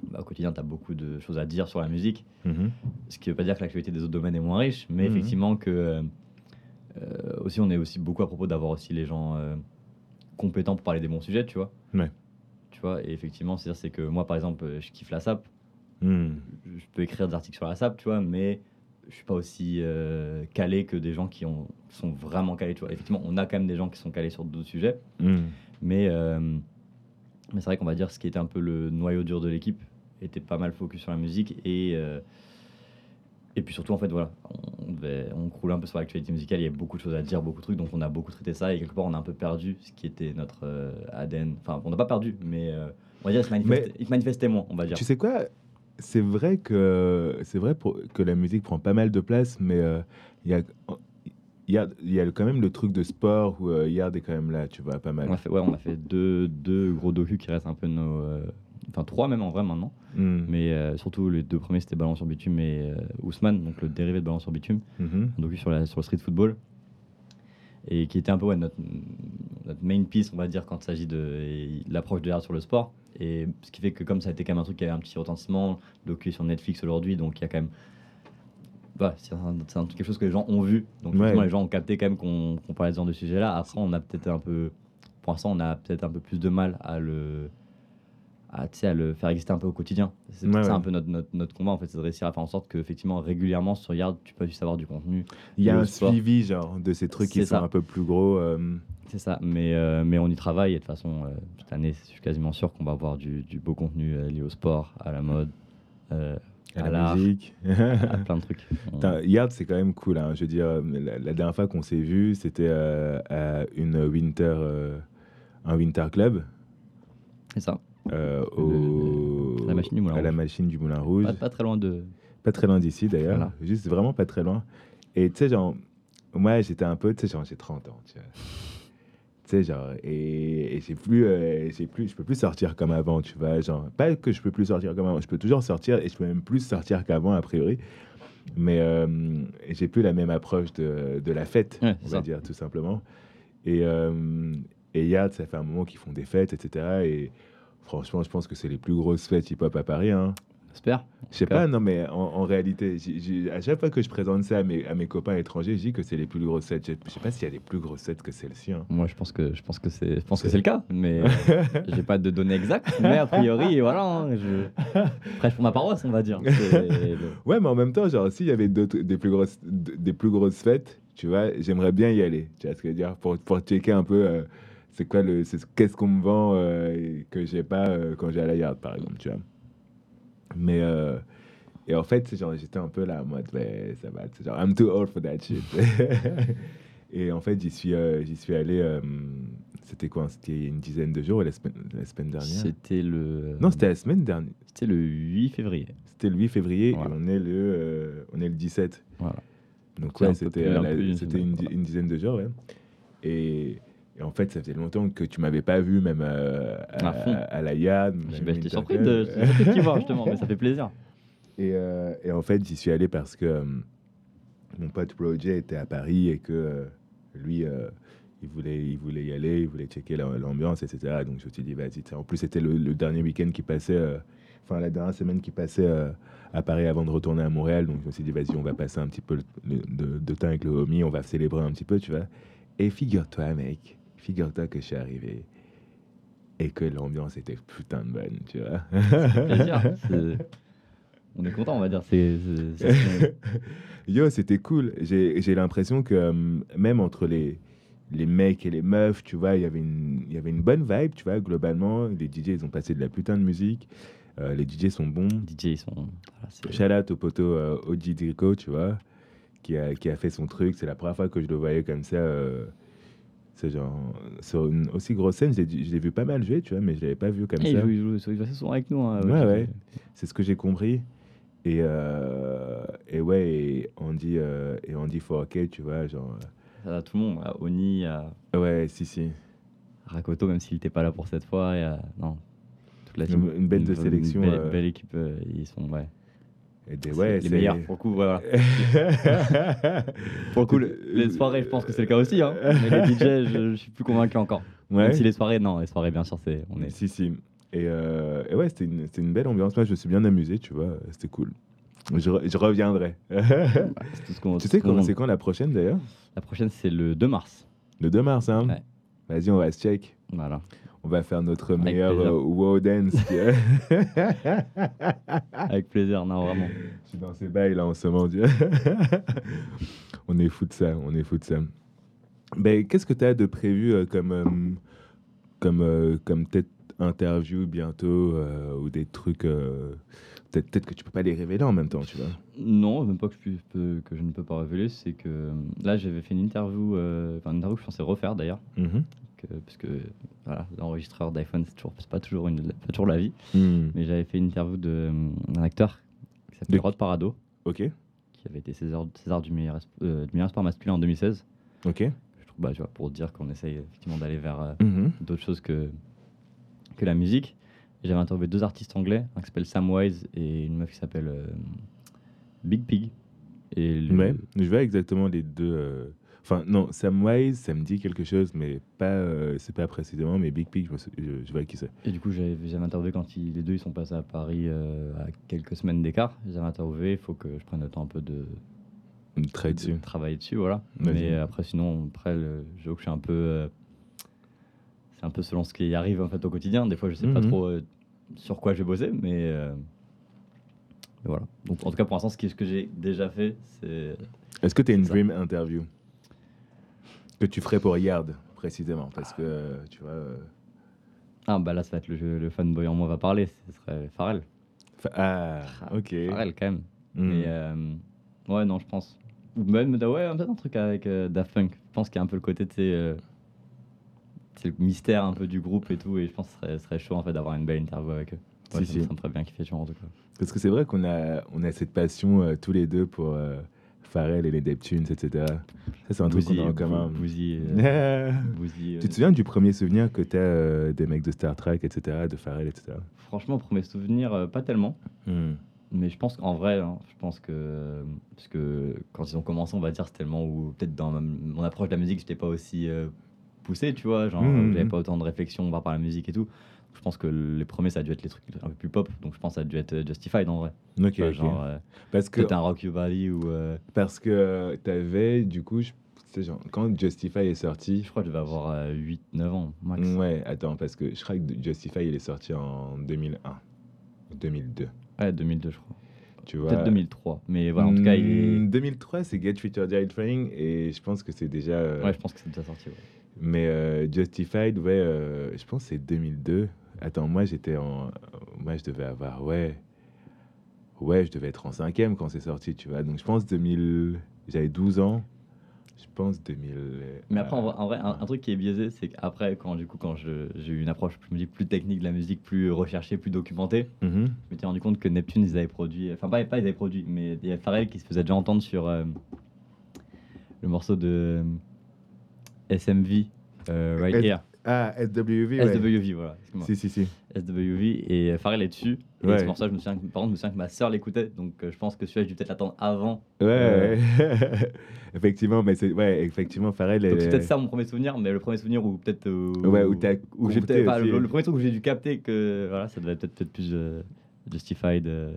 bah, au quotidien, tu as beaucoup de choses à dire sur la musique. Mhm. Ce qui veut pas dire que l'actualité des autres domaines est moins riche, mais Mhm. effectivement que euh, aussi on est aussi beaucoup à propos d'avoir aussi les gens euh, compétents pour parler des bons sujets, tu vois. Ouais. Tu vois, et effectivement, c'est-à-dire c'est que moi par exemple, euh, je kiffe la SAP, Mhm. je peux écrire des articles sur la SAP, tu vois, mais je suis pas aussi euh, calé que des gens qui ont, sont vraiment calés, tu vois. Effectivement, on a quand même des gens qui sont calés sur d'autres sujets, Mhm. mais, mais c'est vrai qu'on va dire ce qui était un peu le noyau dur de l'équipe était pas mal focus sur la musique et, euh, et puis surtout en fait voilà, on, devait, on croulait un peu sur l'actualité musicale, il y avait beaucoup de choses à dire, beaucoup de trucs, donc on a beaucoup traité ça et quelque part on a un peu perdu ce qui était notre euh, ADN. Enfin, on n'a pas perdu, mais euh, on va dire il se manifestait, moins, on va dire. Tu sais quoi? C'est vrai que c'est vrai pour, que la musique prend pas mal de place, mais euh, il y a il y a, il y a quand même le truc de sport où euh, Yard est quand même là, tu vois, pas mal. On a fait, ouais, on a fait deux, deux gros docus qui restent un peu nos. euh, Enfin, trois même en vrai maintenant. Mhm. Mais euh, surtout, les deux premiers, c'était Ballon sur Bitume et Ousmane, donc le dérivé de Ballon sur Bitume. Mhm. un docu sur, la, sur le street football et qui était un peu ouais, notre, notre main piece, on va dire, quand il s'agit de l'approche de l'art sur le sport. Et ce qui fait que, comme ça a été quand même un truc qui avait un petit retentissement, docu sur Netflix aujourd'hui, donc il y a quand même. Voilà, c'est quelque chose que les gens ont vu. Donc, Ouais. les gens ont capté quand même qu'on parlait de ce genre de sujet-là. Après, on a peut-être un peu. Pour l'instant, on a peut-être un peu plus de mal à le. À, à le faire exister un peu au quotidien. C'est Ouais, peut-être ça ouais. un peu notre, notre, notre combat, en fait, c'est de réussir à faire en sorte que, effectivement, régulièrement sur Yard, tu peux juste avoir du contenu Il y a un sport. suivi genre de ces trucs qui C'est sont ça. un peu plus gros. euh, C'est ça, mais, euh, mais on y travaille et de toute façon, euh, cette année, je suis quasiment sûr qu'on va avoir du, du beau contenu lié au sport, à la mode, à à la musique. à plein de trucs. Putain, Yard, c'est quand même cool. hein. Je veux dire, la, la dernière fois qu'on s'est vu, c'était euh, à une winter, euh, un winter club. C'est ça, euh, Le- au, la machine du Moulin à la machine du Moulin Rouge. pas, pas très loin de. Pas très loin d'ici d'ailleurs. Voilà. Juste vraiment pas très loin. Et tu sais, genre, moi j'étais un peu, tu sais, genre j'ai 30 ans. Tu vois. Tu sais, genre, et, et j'ai plus, euh, j'ai plus, je peux plus sortir comme avant, tu vois. Genre, pas que je peux plus sortir comme avant, je peux toujours sortir et je peux même plus sortir qu'avant, a priori. Mais euh, j'ai plus la même approche de, de la fête, Ouais, on c'est va ça. dire, tout simplement. Et, euh, et Yad, ça fait un moment qu'ils font des fêtes, etc. Et franchement, je pense que c'est les plus grosses fêtes hip-hop à Paris. Hein. J'espère. Je sais pas, non, mais en, en réalité, à chaque fois que je présente ça à mes, à mes copains étrangers, je dis que c'est les plus grosses sets. Je sais pas s'il y a des plus grosses sets que celle-ci. hein. Moi, je pense que je pense que c'est je pense que C'est- le cas, mais euh, j'ai pas de données exactes. Mais a priori, voilà, hein, je prêche pour ma paroisse, on va dire. Ouais, mais en même temps, genre, s'il y avait d'autres, des, plus grosses, des plus grosses fêtes, tu vois, j'aimerais bien y aller. Tu vois ce que je veux dire Pour, pour checker un peu euh, c'est quoi le. Qu'est-ce qu'on me vend euh, que j'ai pas euh, quand j'ai à la yard, par exemple, tu vois. Mais. euh, et en fait, genre, j'étais un peu là en mode, ouais, ça va. c'est Genre, I'm too old for that shit. et en fait, j'y suis, euh, j'y suis allé. euh, c'était quoi C'était une dizaine de jours, la semaine, la semaine dernière C'était le Non, c'était la semaine dernière. c'était le 8 février. C'était le 8 février Voilà. et on est le, euh, on est le 17. Voilà. Donc ouais, c'était un une c'était une, dizaine de jours. ouais. Et, et en fait, ça faisait longtemps que tu m'avais pas vu, même euh, à, À la bah, J'étais surpris de t'y voir justement, mais ça fait plaisir. Et, euh, et en fait, j'y suis allé parce que euh, mon pote Roger était à Paris et que lui, il, voulait, il voulait y aller, il voulait checker la- l'ambiance, etc. Donc je me suis dit, vas-y. En plus, c'était le, le dernier week-end qui passait, enfin la dernière semaine qui passait à Paris avant de retourner à Montréal. Donc je me suis dit, vas-y, on va passer un petit peu le- le- de, de temps avec le homie, on va célébrer un petit peu, tu vois. Et figure-toi, mec, figure-toi que je suis arrivé et que l'ambiance était putain de bonne, tu vois. On est content, on va dire. C'est Yo, c'était cool. J'ai j'ai l'impression que euh, même entre les, les mecs et les meufs, tu vois, il y avait une- il y avait une bonne vibe, tu vois, globalement. Les DJ, ils ont passé de la putain de musique. Euh, les DJ sont bons. DJ, ils sont. voilà, Shout out au poteau euh, Oji Drico, tu vois, qui a, qui a fait son truc. C'est la première fois que je le voyais comme ça. Euh, c'est genre, sur une aussi grosse scène, je l'ai vu pas mal jouer, tu vois, mais je l'avais pas vu comme Eh, ça. il joue, il joue, il joue souvent avec nous. hein, Ouais, ouais. C'est ce que j'ai compris. Et, euh, et ouais, et Andy, euh, et Andy 4K, tu vois, genre. À tout le monde, à Oni, à euh, ouais, si, si. Rakoto, même s'il n'était pas là pour cette fois. Et à- non, toute la team. Une, une bête de Une- sélection. Une belle, euh, belle équipe. euh, Ils sont ouais, et des, ouais, les meilleurs pour le coup. Voilà. Pour le coup, le- les soirées, je pense que c'est le cas aussi. Hein. Mais les DJ, je, je suis plus convaincu encore. ouais. Même si les soirées, non, les soirées, bien sûr, c'est on est. Si, si. Et, euh, et ouais, c'était une, belle ambiance. Moi, je me suis bien amusé, tu vois. C'était cool. Je, re- je reviendrai. c'est tout ce qu'on- tu tout sais c'est quand la prochaine d'ailleurs? La prochaine, c'est le 2 mars. Le 2 mars, hein? Ouais. Vas-y, on va se check. Voilà. On va faire notre meilleur euh, wow dance. Avec plaisir, non, vraiment. Je suis dans ces bails là en ce moment. Dieu. on est fou de ça, on est fou de ça. Ben, qu'est-ce que tu as de prévu euh, comme, euh, comme, euh, comme peut-être interview bientôt ou des trucs peut-être que tu peux pas les révéler en même temps, tu vois? Non, même pas que je, puisse- peux- que je ne peux pas révéler, c'est que là, j'avais fait une interview, une interview que je pensais refaire d'ailleurs, Mhm. que- parce que voilà, l'enregistreur d'iPhone, c'est toujours, pas toujours, une, pas toujours la vie. Hmm. Mais j'avais fait une interview d'un acteur qui s'appelle De- Rod Parado, Ok, qui avait été César, César du, meilleur, euh, du meilleur sport masculin en 2016. ok. Je trouve, bah, tu vois, pour dire qu'on essaye effectivement d'aller vers euh, Mhm. d'autres choses que, que la musique. J'avais interviewé deux artistes anglais, un qui s'appelle Sam Wise et une meuf qui s'appelle euh, Big Pig. Et le- Ouais, je vois exactement les deux. Enfin, non, Samwise, ça me dit quelque chose, mais pas, euh, c'est pas précisément, mais Big Pig, je, je- je vois qui c'est. Et du coup, j'avais j'avais interviewé quand ils- les deux ils sont passés à Paris euh, à quelques semaines d'écart. Je les avais interviewés, il faut que je prenne le temps un peu de, travailler dessus, voilà. Vas-y. Mais euh, après, sinon, après, le, j'avoue que je suis un peu. euh, c'est un peu selon ce qui arrive en fait au quotidien. Des fois, je sais pas Mhm. trop sur quoi je vais bosser, mais, mais voilà. Donc, en tout cas, pour l'instant, ce que j'ai déjà fait, c'est. Est-ce que tu as une ça. dream interview? Que tu ferais pour Yard, précisément Parce que, tu vois. euh, Ah, bah là, ça va être le, le fanboy en moi va parler. Ce serait Pharrell. fa- Ah, Ah, ok. Pharrell, quand même. Hmm. Mais euh, ouais, non, je pense. Ou même, ouais, peut-être un truc avec euh, Daft Punk. Je pense qu'il y a un peu le côté, tu sais, euh, c'est le mystère un peu du groupe et tout. Et je pense que ce serait, serait chaud en fait d'avoir une belle interview avec eux. Ouais, Si, ça, si. me- ça me ferait bien kiffer, en tout cas. Parce que c'est vrai qu'on a, on a cette passion euh, tous les deux pour euh, Pharrell et les Neptunes, etc. Ça, c'est un truc qu'on a en commun. Euh, Tu euh, te souviens du premier souvenir que tu as des mecs de Star Trek, etc., de Pharrell, etc. Franchement, premier souvenir, euh, pas tellement. Hmm. Mais je pense qu'en vrai, hein, je pense que. Parce que quand ils ont commencé, on va dire, c'était tellement où, peut-être dans ma- mon approche de la musique, j'étais pas aussi euh, poussé, tu vois. Genre, Mhm. j'avais pas autant de réflexion par rapport à la musique et tout. Je pense que les premiers, ça a dû être les trucs un peu plus pop. Donc je pense que ça a dû être euh, Justified en vrai. Ok, Tu vois, ok. Genre, euh, Parce que, un Rock Your Body ou. euh, parce que t'avais, du coup, je- genre, quand Justify est sorti, je crois que je devais avoir 8-9 ans, max. Ouais, attends, parce que je crois que Justify, il est sorti en 2001, 2002, Ouais, 2002, je crois. tu vois. Peut-être 2003. Mais voilà, en tout cas, il est. Hmm, 2003, c'est Get Your Diet Training, et je pense que c'est déjà... euh, Ouais, je pense que c'est déjà sorti. ouais. Mais euh, Justified, ouais, euh, je pense que c'est 2002. Attends, moi, j'étais en... Moi, je devais avoir, ouais... Ouais, je devais être en cinquième quand c'est sorti, tu vois. Donc, je pense 2000... J'avais 12 ans. Je pense 2000... Mais après, en vrai, euh, en vrai, un, un truc qui est biaisé, c'est qu'après, quand, du coup, quand j'ai eu une approche dis, plus technique de la musique, plus recherchée, plus documentée, mhm. je m'étais rendu compte que Neptune, ils avaient produit. Enfin, pas, pas ils avaient produit, mais il y a Pharrell qui se faisait déjà entendre sur euh, le morceau de euh, SMV, euh, Right Here. Ah, SWV, ouais. SWV, voilà. Si, si, si. SWV et Pharrell est dessus. Et Ouais. ce morceau, je me souviens, que- par contre, je me souviens que ma soeur l'écoutait, donc euh, je pense que celui-là, j'ai dû peut-être l'attendre avant. Ouais, Euh, ouais. effectivement, mais c'est ouais, effectivement, Pharrell. Donc c'est est- peut-être ça mon premier souvenir, mais le premier souvenir où peut-être. euh, Ouais, où t'as où j'ai peut-être le, le premier truc où j'ai dû capter que voilà, ça devait peut-être peut-être plus euh, justified. euh.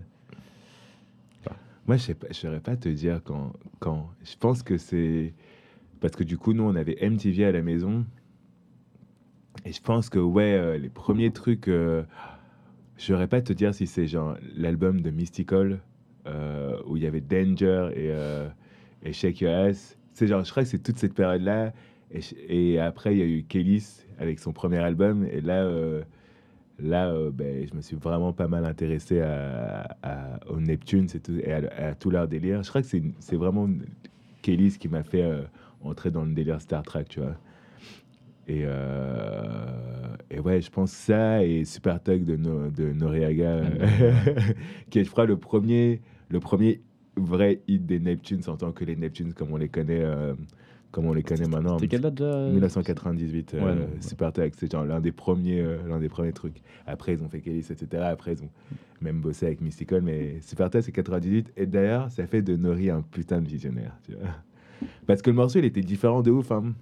Moi, je sais pas, je saurais pas te dire quand, quand. Je pense que c'est parce que du coup, nous, on avait MTV à la maison, et je pense que ouais, euh, les premiers trucs, euh, je saurais pas te dire si c'est genre l'album de Mystical euh, où il y avait Danger et, et Shake Your Ass. C'est genre, je crois que c'est toute cette période-là. Et, après, il y a eu Kellys avec son premier album. Et là, là ben, je me suis vraiment pas mal intéressé à, à- au Neptune et, à, à tout leur délire. Je crois que c'est vraiment Kellys qui m'a fait entrer dans le délire Star Trek, tu vois. Et, euh, et ouais, je pense ça et Super Tug de, No- de Noriega, euh, qui est, je crois, le premier, le premier vrai hit des Neptunes en tant que les Neptunes comme on les connaît, euh, comme on les connaît maintenant. C'était quelle date déjà 1998, euh, Ouais, non, ouais. Super Tech, c'est genre l'un des premiers, euh, l'un des premiers trucs. Après, ils ont fait Kellys, etc. Après, ils ont même bossé avec Mystical, mais Super Tech, c'est 98. Et d'ailleurs, ça fait de Nori un putain de visionnaire, tu vois. Parce que le morceau, il était différent de ouf. Hein.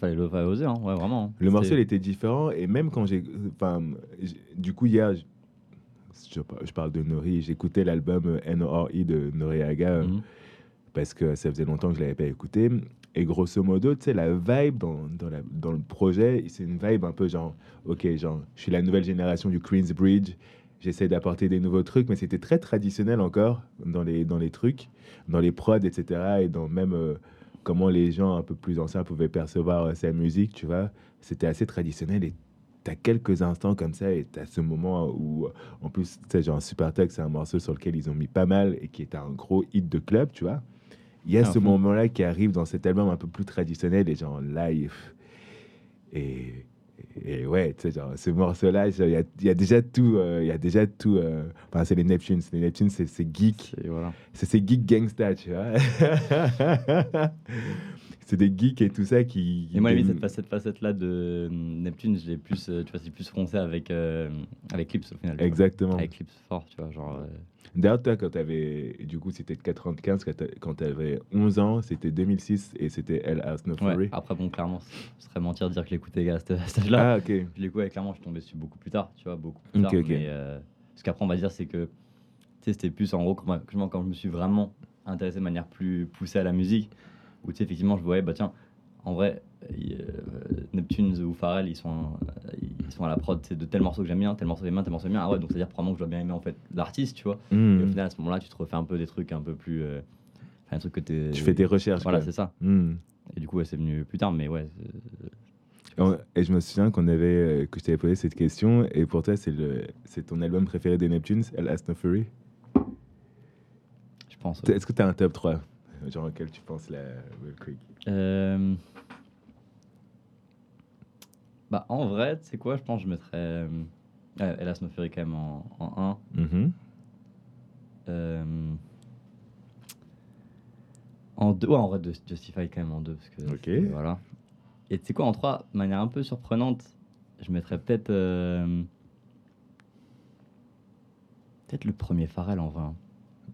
Fallait le fallait oser, hein, ouais, vraiment. hein. Le morceau, il était différent. Et même quand j'ai. Enfin, du coup, hier, je, par- je parle de Nori, j'écoutais l'album euh, N.O.R.I. de Noriaga. euh, Mhm. parce que ça faisait longtemps que je l'avais pas écouté. Et grosso modo, tu sais, la vibe dans, dans, la- dans le projet, c'est une vibe un peu genre, ok, genre, je suis la nouvelle génération du Queensbridge, j'essaie d'apporter des nouveaux trucs, mais c'était très traditionnel encore dans les, dans les trucs, dans les prods, etc. Et dans même euh, comment les gens un peu plus anciens pouvaient percevoir euh, sa musique, tu vois. C'était assez traditionnel et t'as quelques instants comme ça et t'as ce moment où, euh, en plus, tu sais, genre Super Tech, c'est un morceau sur lequel ils ont mis pas mal et qui est un gros hit de club, tu vois. Il y a Ah, ce moment-là qui arrive dans cet album un peu plus traditionnel et genre live. Et, et ouais, tu sais, genre, ce morceau-là, il y a, il y a déjà tout. euh, Il y a déjà tout. euh, Enfin, c'est les Neptunes. Les Neptunes, c'est geek. C'est- voilà. Geeks gangsta, tu vois. c'est des geeks et tout ça qui. Et moi, qui- cette, facette, facette-là de Neptune, je l'ai plus, euh, tu vois, c'est plus foncé avec, euh, avec Clips au final. Exactement. Avec Clips fort, tu vois, genre. euh, D'ailleurs, toi, quand t'avais. Du coup, c'était 95, quand t'a- quand t'avais 11 ans, c'était 2006 et c'était El House No Ouais, Fury. après, bon, clairement, ce serait mentir de dire que l'écoutais à cet âge-là. Ah, ok. Je l'écoutais, clairement, je suis tombé dessus beaucoup plus tard, tu vois, beaucoup plus tard. ok. Mais euh, ce qu'après, on va dire, c'est que, tu sais, c'était plus en gros, quand je me suis vraiment intéressé de manière plus poussée à la musique, où, tu sais, effectivement, je voyais, bah tiens, en vrai, euh, Neptunes ou Pharrell, ils sont, ils sont à la prod, de tel morceau que j'aime bien, tel morceau que j'aime bien, tel morceau que j'aime bien. Ah ouais, donc c'est-à-dire probablement que je dois bien aimer, en fait, l'artiste, tu vois. Et au Hmm. final, à ce moment-là, tu te refais un peu des trucs un peu plus. euh, des trucs que. Tu fais tes recherches. Voilà, c'est ça. Hmm. Et du coup, ouais, c'est venu plus tard, mais ouais. Et je me souviens qu'on avait, euh, que je t'avais posé cette question, et pour toi, c'est le, c'est ton album préféré des Neptunes, House No Fury. Je pense. ouais. Est-ce que tu as un top 3 Genre auquel tu penses la Will Creek Euh, Bah, en vrai, tu sais quoi, je pense que je mettrais. euh, Hélas, No Fury quand même en, en 1. Mhm. Euh, En 2, ouais, en vrai, Justify quand même en 2. Parce que, Ok. c'est- Voilà. Et tu sais quoi, en 3, de manière un peu surprenante, je mettrais peut-être. euh, Peut-être le premier Pharrell en 20.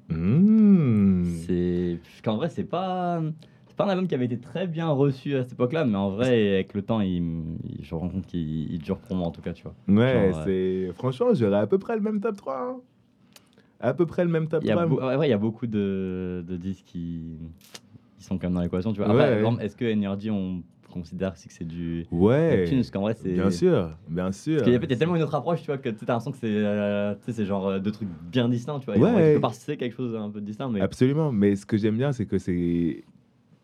Mmh. C'est. Parce qu'en vrai, c'est pas. C'est pas un album qui avait été très bien reçu à cette époque-là, mais en vrai, avec le temps, il, il- je me rends compte qu'il il dure pour moi en tout cas, tu vois. Ouais, Genre, c'est. Franchement, j'aurais à peu près le même top 3. hein. À peu près le même top Il y a, 3. beau- ouais, il y a beaucoup de, de disques qui, sont quand même dans l'équation, tu vois. Après, Ouais, par ouais. exemple, est-ce que Energy, on considère que c'est du Ouais. Parce qu'en vrai, c'est. Bien sûr, bien sûr. Parce qu'il y a peut-être tellement une autre approche, tu vois, que tu t'as l'impression que c'est euh, tu sais, c'est genre euh, deux trucs bien distincts, tu vois. Ouais. quelque part, c'est quelque chose un peu distinct, mais Absolument, mais ce que j'aime bien, c'est que c'est.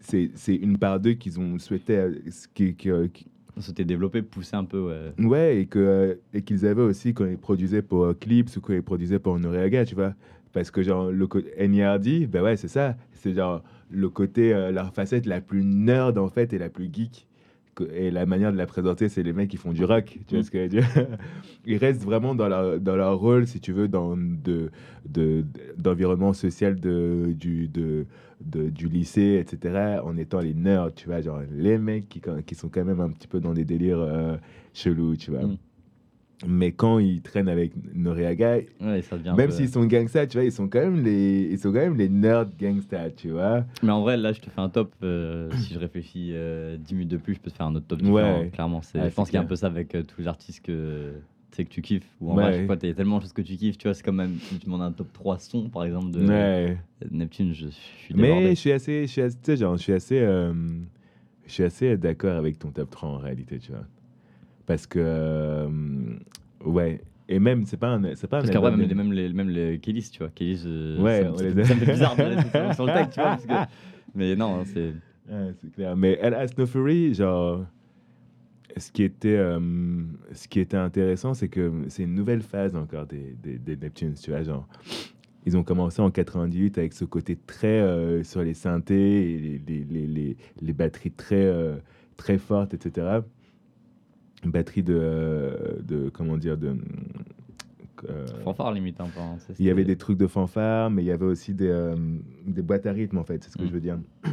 C'est c'est une part d'eux qu'ils ont souhaité. euh, qui, qui, euh, qui- c'était développé, poussé un peu, ouais. Ouais, et que euh, et qu'ils avaient aussi quand ils produisaient pour Clips ou quand ils produisaient pour Noriega, tu vois. Parce que, genre, le côté NERD, ben ouais, c'est ça. C'est genre le côté, leur facette la plus nerd, en fait, et la plus geek. Et la manière de la présenter, c'est les mecs qui font du rock. Tu vois ce que je veux dire? Ils restent vraiment dans leur, dans leur rôle, si tu veux, dans de, de, d'environnement social de, du, de- du lycée, etc., en étant les nerds, tu vois, genre les mecs qui, qui sont quand même un petit peu dans des délires euh, chelous, tu vois. Mm. Mais quand ils traînent avec Noriega, Ouais, ça même s'ils sont gangsters, tu vois, ils sont quand même les, ils sont quand même les nerds gangsters, tu vois. Mais en vrai, là, je te fais un top. euh, si je réfléchis euh, 10 minutes de plus, je peux te faire un autre top Ouais. Clairement, c'est, Ouais, je pense qu'il y a un peu ça avec euh, tous les artistes que que tu kiffes. Ou en Ouais. vrai, je sais pas, t'as tellement de choses que tu kiffes. Tu vois, c'est comme même si tu demandes un top 3 sons, par exemple, de Ouais. Neptune, je, je suis Mais débordé. je suis assez, je suis assez, genre, je suis assez, euh, je suis assez d'accord avec ton top 3 en réalité, tu vois. Parce que, euh, ouais, et même, c'est pas un, c'est pas Parce album même, les- même les, même les Kélis, tu vois. Kélis, euh, Ouais, ça, a- me fait bizarre sur le texte, tu vois. Mais non, hein, c'est. Ouais, c'est clair. Mais El Asnofuri, genre, ce qui était, euh, ce qui était intéressant, c'est que c'est une nouvelle phase encore des, des, des Neptunes, tu vois, genre. Ils ont commencé en 98 avec ce côté très euh, sur les synthés et les, les, les, les, les batteries très, euh, très fortes, etc. Une batterie de, euh, de, comment dire, de... euh, Fanfare limite un peu. hein, il y avait des trucs de fanfare, mais il y avait aussi des, euh, des boîtes à rythme, en fait, c'est ce que Mm. je veux dire.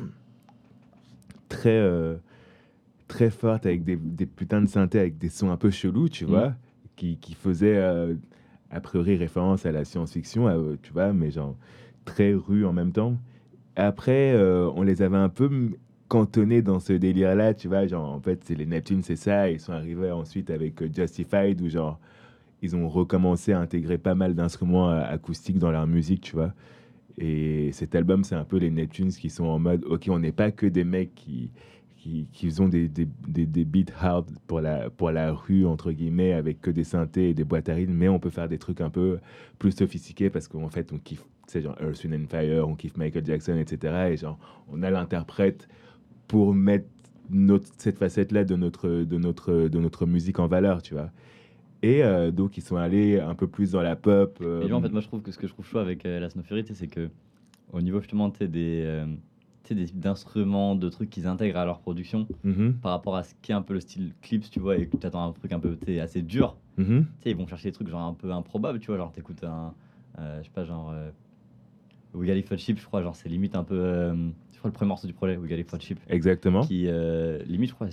très, euh, très fortes, avec des, des putains de synthés, avec des sons un peu chelous, tu Mm. vois, qui, qui faisaient, a priori, référence à la science-fiction, tu vois, mais genre très rue en même temps. Après, on les avait un peu cantonnés dans ce délire-là, tu vois, genre, en fait, c'est les Neptunes, c'est ça, ils sont arrivés ensuite avec euh, Justified, où genre, ils ont recommencé à intégrer pas mal d'instruments euh, acoustiques dans leur musique, tu vois. Et cet album, c'est un peu les Neptunes qui sont en mode, ok, on n'est pas que des mecs qui, qui, qui ont des, des, des, beats hard pour la, pour la rue, entre guillemets, avec que des synthés et des boîtes à rythme, mais on peut faire des trucs un peu plus sophistiqués parce qu'en fait, on kiffe, sais, genre Earth, Wind and Fire, on kiffe Michael Jackson, etc. Et genre, on a l'interprète pour mettre notre, cette facette-là de notre, de, notre, de notre musique en valeur, tu vois. Et euh, donc, ils sont allés un peu plus dans la pop. euh, Et lui, en fait, moi, je trouve que ce que je trouve chaud avec euh, la sais, c'est que au niveau justement des, euh, des d'instruments, de trucs qu'ils intègrent à leur production mhm, par rapport à ce qui est un peu le style clips, tu vois, et que tu attends un truc un peu assez dur. mhm. Tu sais, ils vont chercher des trucs genre un peu improbables, tu vois, genre t'écoutes un, euh, je sais pas, genre euh, We Got It for Cheap, je crois, genre c'est limite un peu, euh, je crois le premier morceau du projet, We Got It for Cheap, Exactement. qui euh, limite, je crois,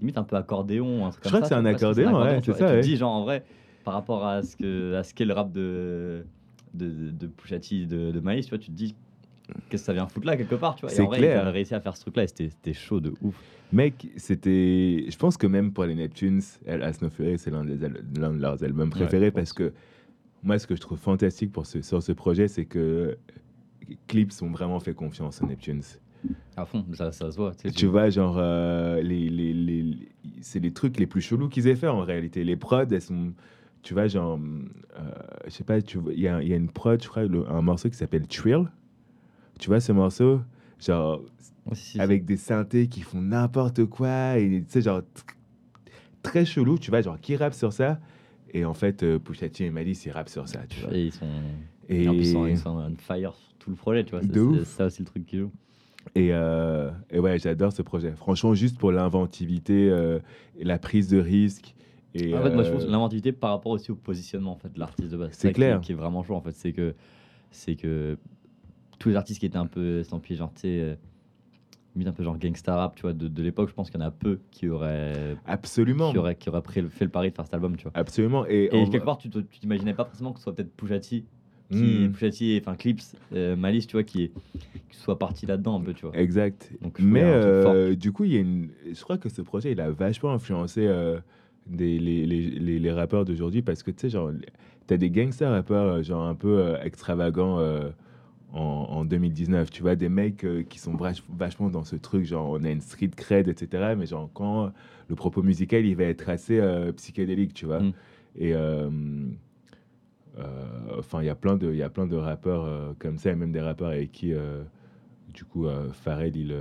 limite un peu accordéon, un truc Je comme crois que c'est un accordéon, ouais, c'est ça, et ouais. Tu te dis genre en vrai, par rapport à ce qu'est le rap de de, de, de de, de Maïs, tu vois, tu te dis qu'est-ce que ça vient foutre là quelque part, tu vois. Et C'est en vrai, clair. il a réussi à faire ce truc-là, et c'était chaud de ouf. Mec, c'était. Je pense que même pour les Neptunes, Fury, c'est l'un de leurs albums préférés parce que moi, ce que je trouve fantastique pour ce, sur ce projet, c'est que Clips ont vraiment fait confiance aux Neptunes. À fond, ça, ça se voit. tu sais, Tu vois, genre, euh, les, les, les- les- c'est les trucs les plus chelous qu'ils aient fait en réalité. Les prods, elles sont. Tu vois, genre, euh, je sais pas, il y a, il y a une prod, je crois, le- un morceau qui s'appelle Trill. Tu vois ce morceau? Genre, Ouais, si, si, si. avec des synthés qui font n'importe quoi et tu sais genre tr- très chelou tu vois genre qui rappe sur ça? Et en fait euh, Pusha T et Malice ils rappent sur ça tu vois Et ils sont, et et en plus, ils sont, on fire sur tout le projet, tu vois. C'est ça aussi le truc qui joue. Et, euh, et ouais j'adore ce projet franchement juste pour l'inventivité euh, et la prise de risque et en fait, moi, je euh, trouve l'inventivité par rapport aussi au positionnement en fait, de l'artiste de base. C'est ça qui- clair. Qui, est vraiment chaud en fait. C'est que, c'est que tous les artistes qui étaient un peu estampillés, genre, tu un peu genre gangsta rap, tu vois, de, de l'époque, je pense qu'il y en a peu qui auraient, absolument qui auraient, qui auraient pris fait le pari de faire cet album, tu vois. absolument et, quelque part, tu t'imaginais pas forcément que ce soit peut-être Pusha T, qui, Hmm. T, enfin Clips, euh, Malice, tu vois, qui, soit parti là-dedans un peu, tu vois. Exact. Donc, Mais euh, du coup, il y a une... je crois que ce projet, il a vachement influencé euh, des, les, les, les, les rappeurs d'aujourd'hui parce que tu sais, genre, t'as des gangsters rappeurs, euh, genre un peu extravagants en, en 2019. Tu vois, des mecs qui sont vach- vachement dans ce truc, genre, on a une street cred, etc. Mais genre, quand le propos musical, il va être assez psychédélique, tu vois. Mm. Et. Euh, Enfin, il y a plein de, il y a plein de rappeurs euh, comme ça, et même des rappeurs avec qui, euh, du coup, Pharrell, il,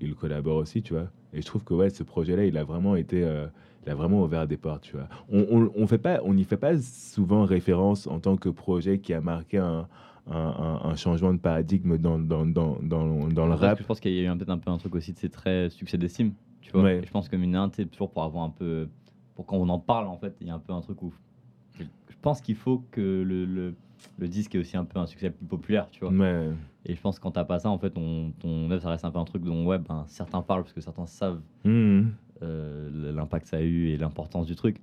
il collabore aussi, tu vois. Et je trouve que ouais, ce projet-là, il a vraiment été, euh, il a vraiment ouvert des portes, tu vois. On, on, on fait pas, on n'y fait pas souvent référence en tant que projet qui a marqué un, un, un- un changement de paradigme dans, dans, dans, dans, dans le Après, rap. Je pense qu'il y a eu peut-être un peu un truc aussi de c'est très succès d'estime, tu vois. Ouais. Je pense que mine toujours pour avoir un peu, pour quand on en parle en fait, il y a un peu un truc où je pense qu'il faut que le, le, le disque ait aussi un peu un succès plus populaire, tu vois. Et je pense que quand t'as pas ça, en fait, ton, ton œuvre, ça reste un peu un truc dont ouais, ben, certains parlent parce que certains savent Mhm. euh, l'impact que ça a eu et l'importance du truc.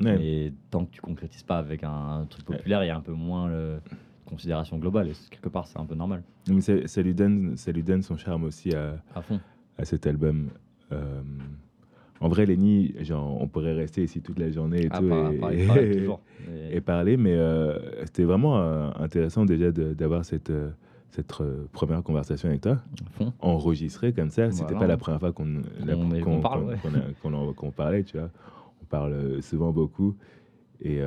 Ouais. Mais tant que tu concrétises pas avec un, truc populaire, il y a un peu moins le, considération globale. Et quelque part, c'est un peu normal. Mais ça, ça lui donne, ça lui donne son charme aussi à, À fond. à cet album. Euh, en vrai, Lenny, genre, on pourrait rester ici toute la journée et Ah, tout. par- et, par- parler, mais euh, c'était vraiment euh, intéressant déjà d'avoir cette, euh, cette première conversation avec toi, fond. enregistrée comme ça. C'était Voilà. pas la première fois qu'on parle, ouais. a- qu'on parlait, tu vois. On parle souvent beaucoup. Et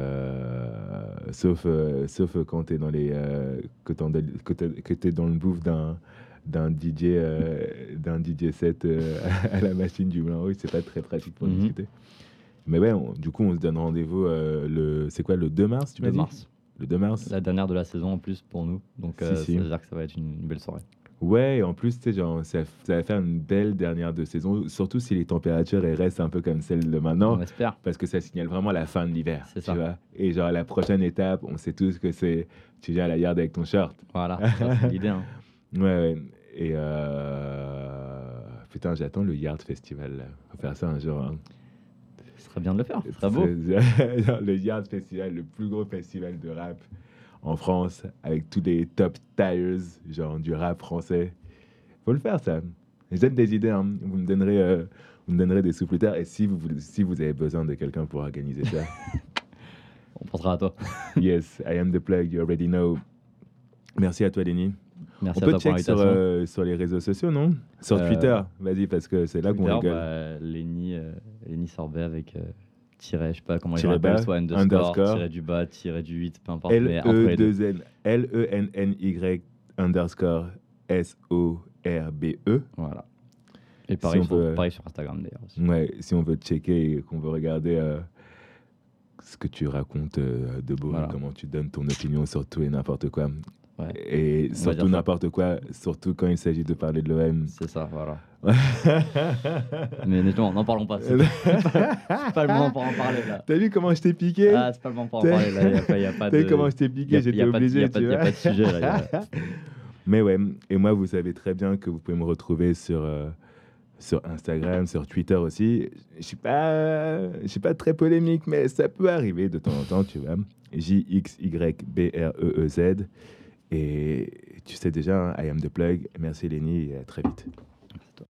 sauf, sauf quand tu es dans les que t'en- que t'es- que t'es dans le bouffe d'un d'un DJ euh, d'un DJ set euh, à la machine du Moulin Rouge, c'est pas très pratique pour Mhm. discuter. Mais ouais, on- du coup, on se donne rendez-vous euh, le c'est quoi le 2 mars, tu m'as Le dit mars. Le 2 mars. La dernière de la saison en plus pour nous. Donc Si, euh, si. ça veut dire que ça va être une, une belle soirée. Ouais, et en plus, tu sais, genre, ça, ça va faire une belle dernière de saison, surtout si les températures elles restent un peu comme celles de maintenant. On espère. parce que ça signale vraiment la fin de l'hiver. C'est ça. vois. Et genre, la prochaine étape, on sait tous que c'est tu viens à la yard avec ton short. Voilà, c'est l'idée. hein. Ouais, ouais. Et euh... putain, j'attends le Yard Festival. Là. Faut faire ça un jour. hein. Ce serait bien de le faire. Ce serait beau. Le Yard Festival, le plus gros festival de rap en France, avec tous les top tires, genre du rap français. Faut le faire, ça. Je donne des idées. hein. Vous me donnerez. euh, Vous me donnerez des sous plus tard. Et si vous, si vous avez besoin de quelqu'un pour organiser ça, On pensera à toi. yes, I am the plug, you already know. Merci à toi, Lenny. Merci On à peut toi pour check sur, euh, sur les réseaux sociaux, non? Sur Euh, Twitter, vas-y, parce que c'est là qu'on rigole. bah, Lenny, euh, Lenny Sorbet avec tiret, je sais pas comment il appelle, bas, soit underscore, underscore. tiret du bas, tiret du 8, peu importe. mais entre les deux. L-E-2-N, L-E-N-N-Y underscore S-O-R-B-E. Voilà. Et pareil, on sur, veut- pareil sur Instagram d'ailleurs. aussi. Ouais, si on veut checker et qu'on veut regarder ce que tu racontes de beau, Voilà. comment tu donnes ton opinion sur tout et n'importe quoi. Ouais. Et va surtout n'importe quoi, surtout quand il s'agit de parler de l'OM. C'est ça, voilà. Mais non, n'en parlons pas. C'est pas, pas le moment pour en parler là. T'as vu comment je t'ai piqué? Ah, c'est pas le moment pour en parler là. Il n'y y T'as de. vu comment je t'ai y piqué? y J'étais y obligé, a pas tu de- y a pas de sujet là. y a- Mais ouais, et moi, vous savez très bien que vous pouvez me retrouver sur, euh, sur Instagram, sur Twitter aussi. Je suis pas, je suis pas très polémique, mais ça peut arriver de temps en temps, tu vois. J-X-Y-B-R-E-E-Z. Et tu sais déjà, hein, I am the plug. Merci Lenny et à très vite.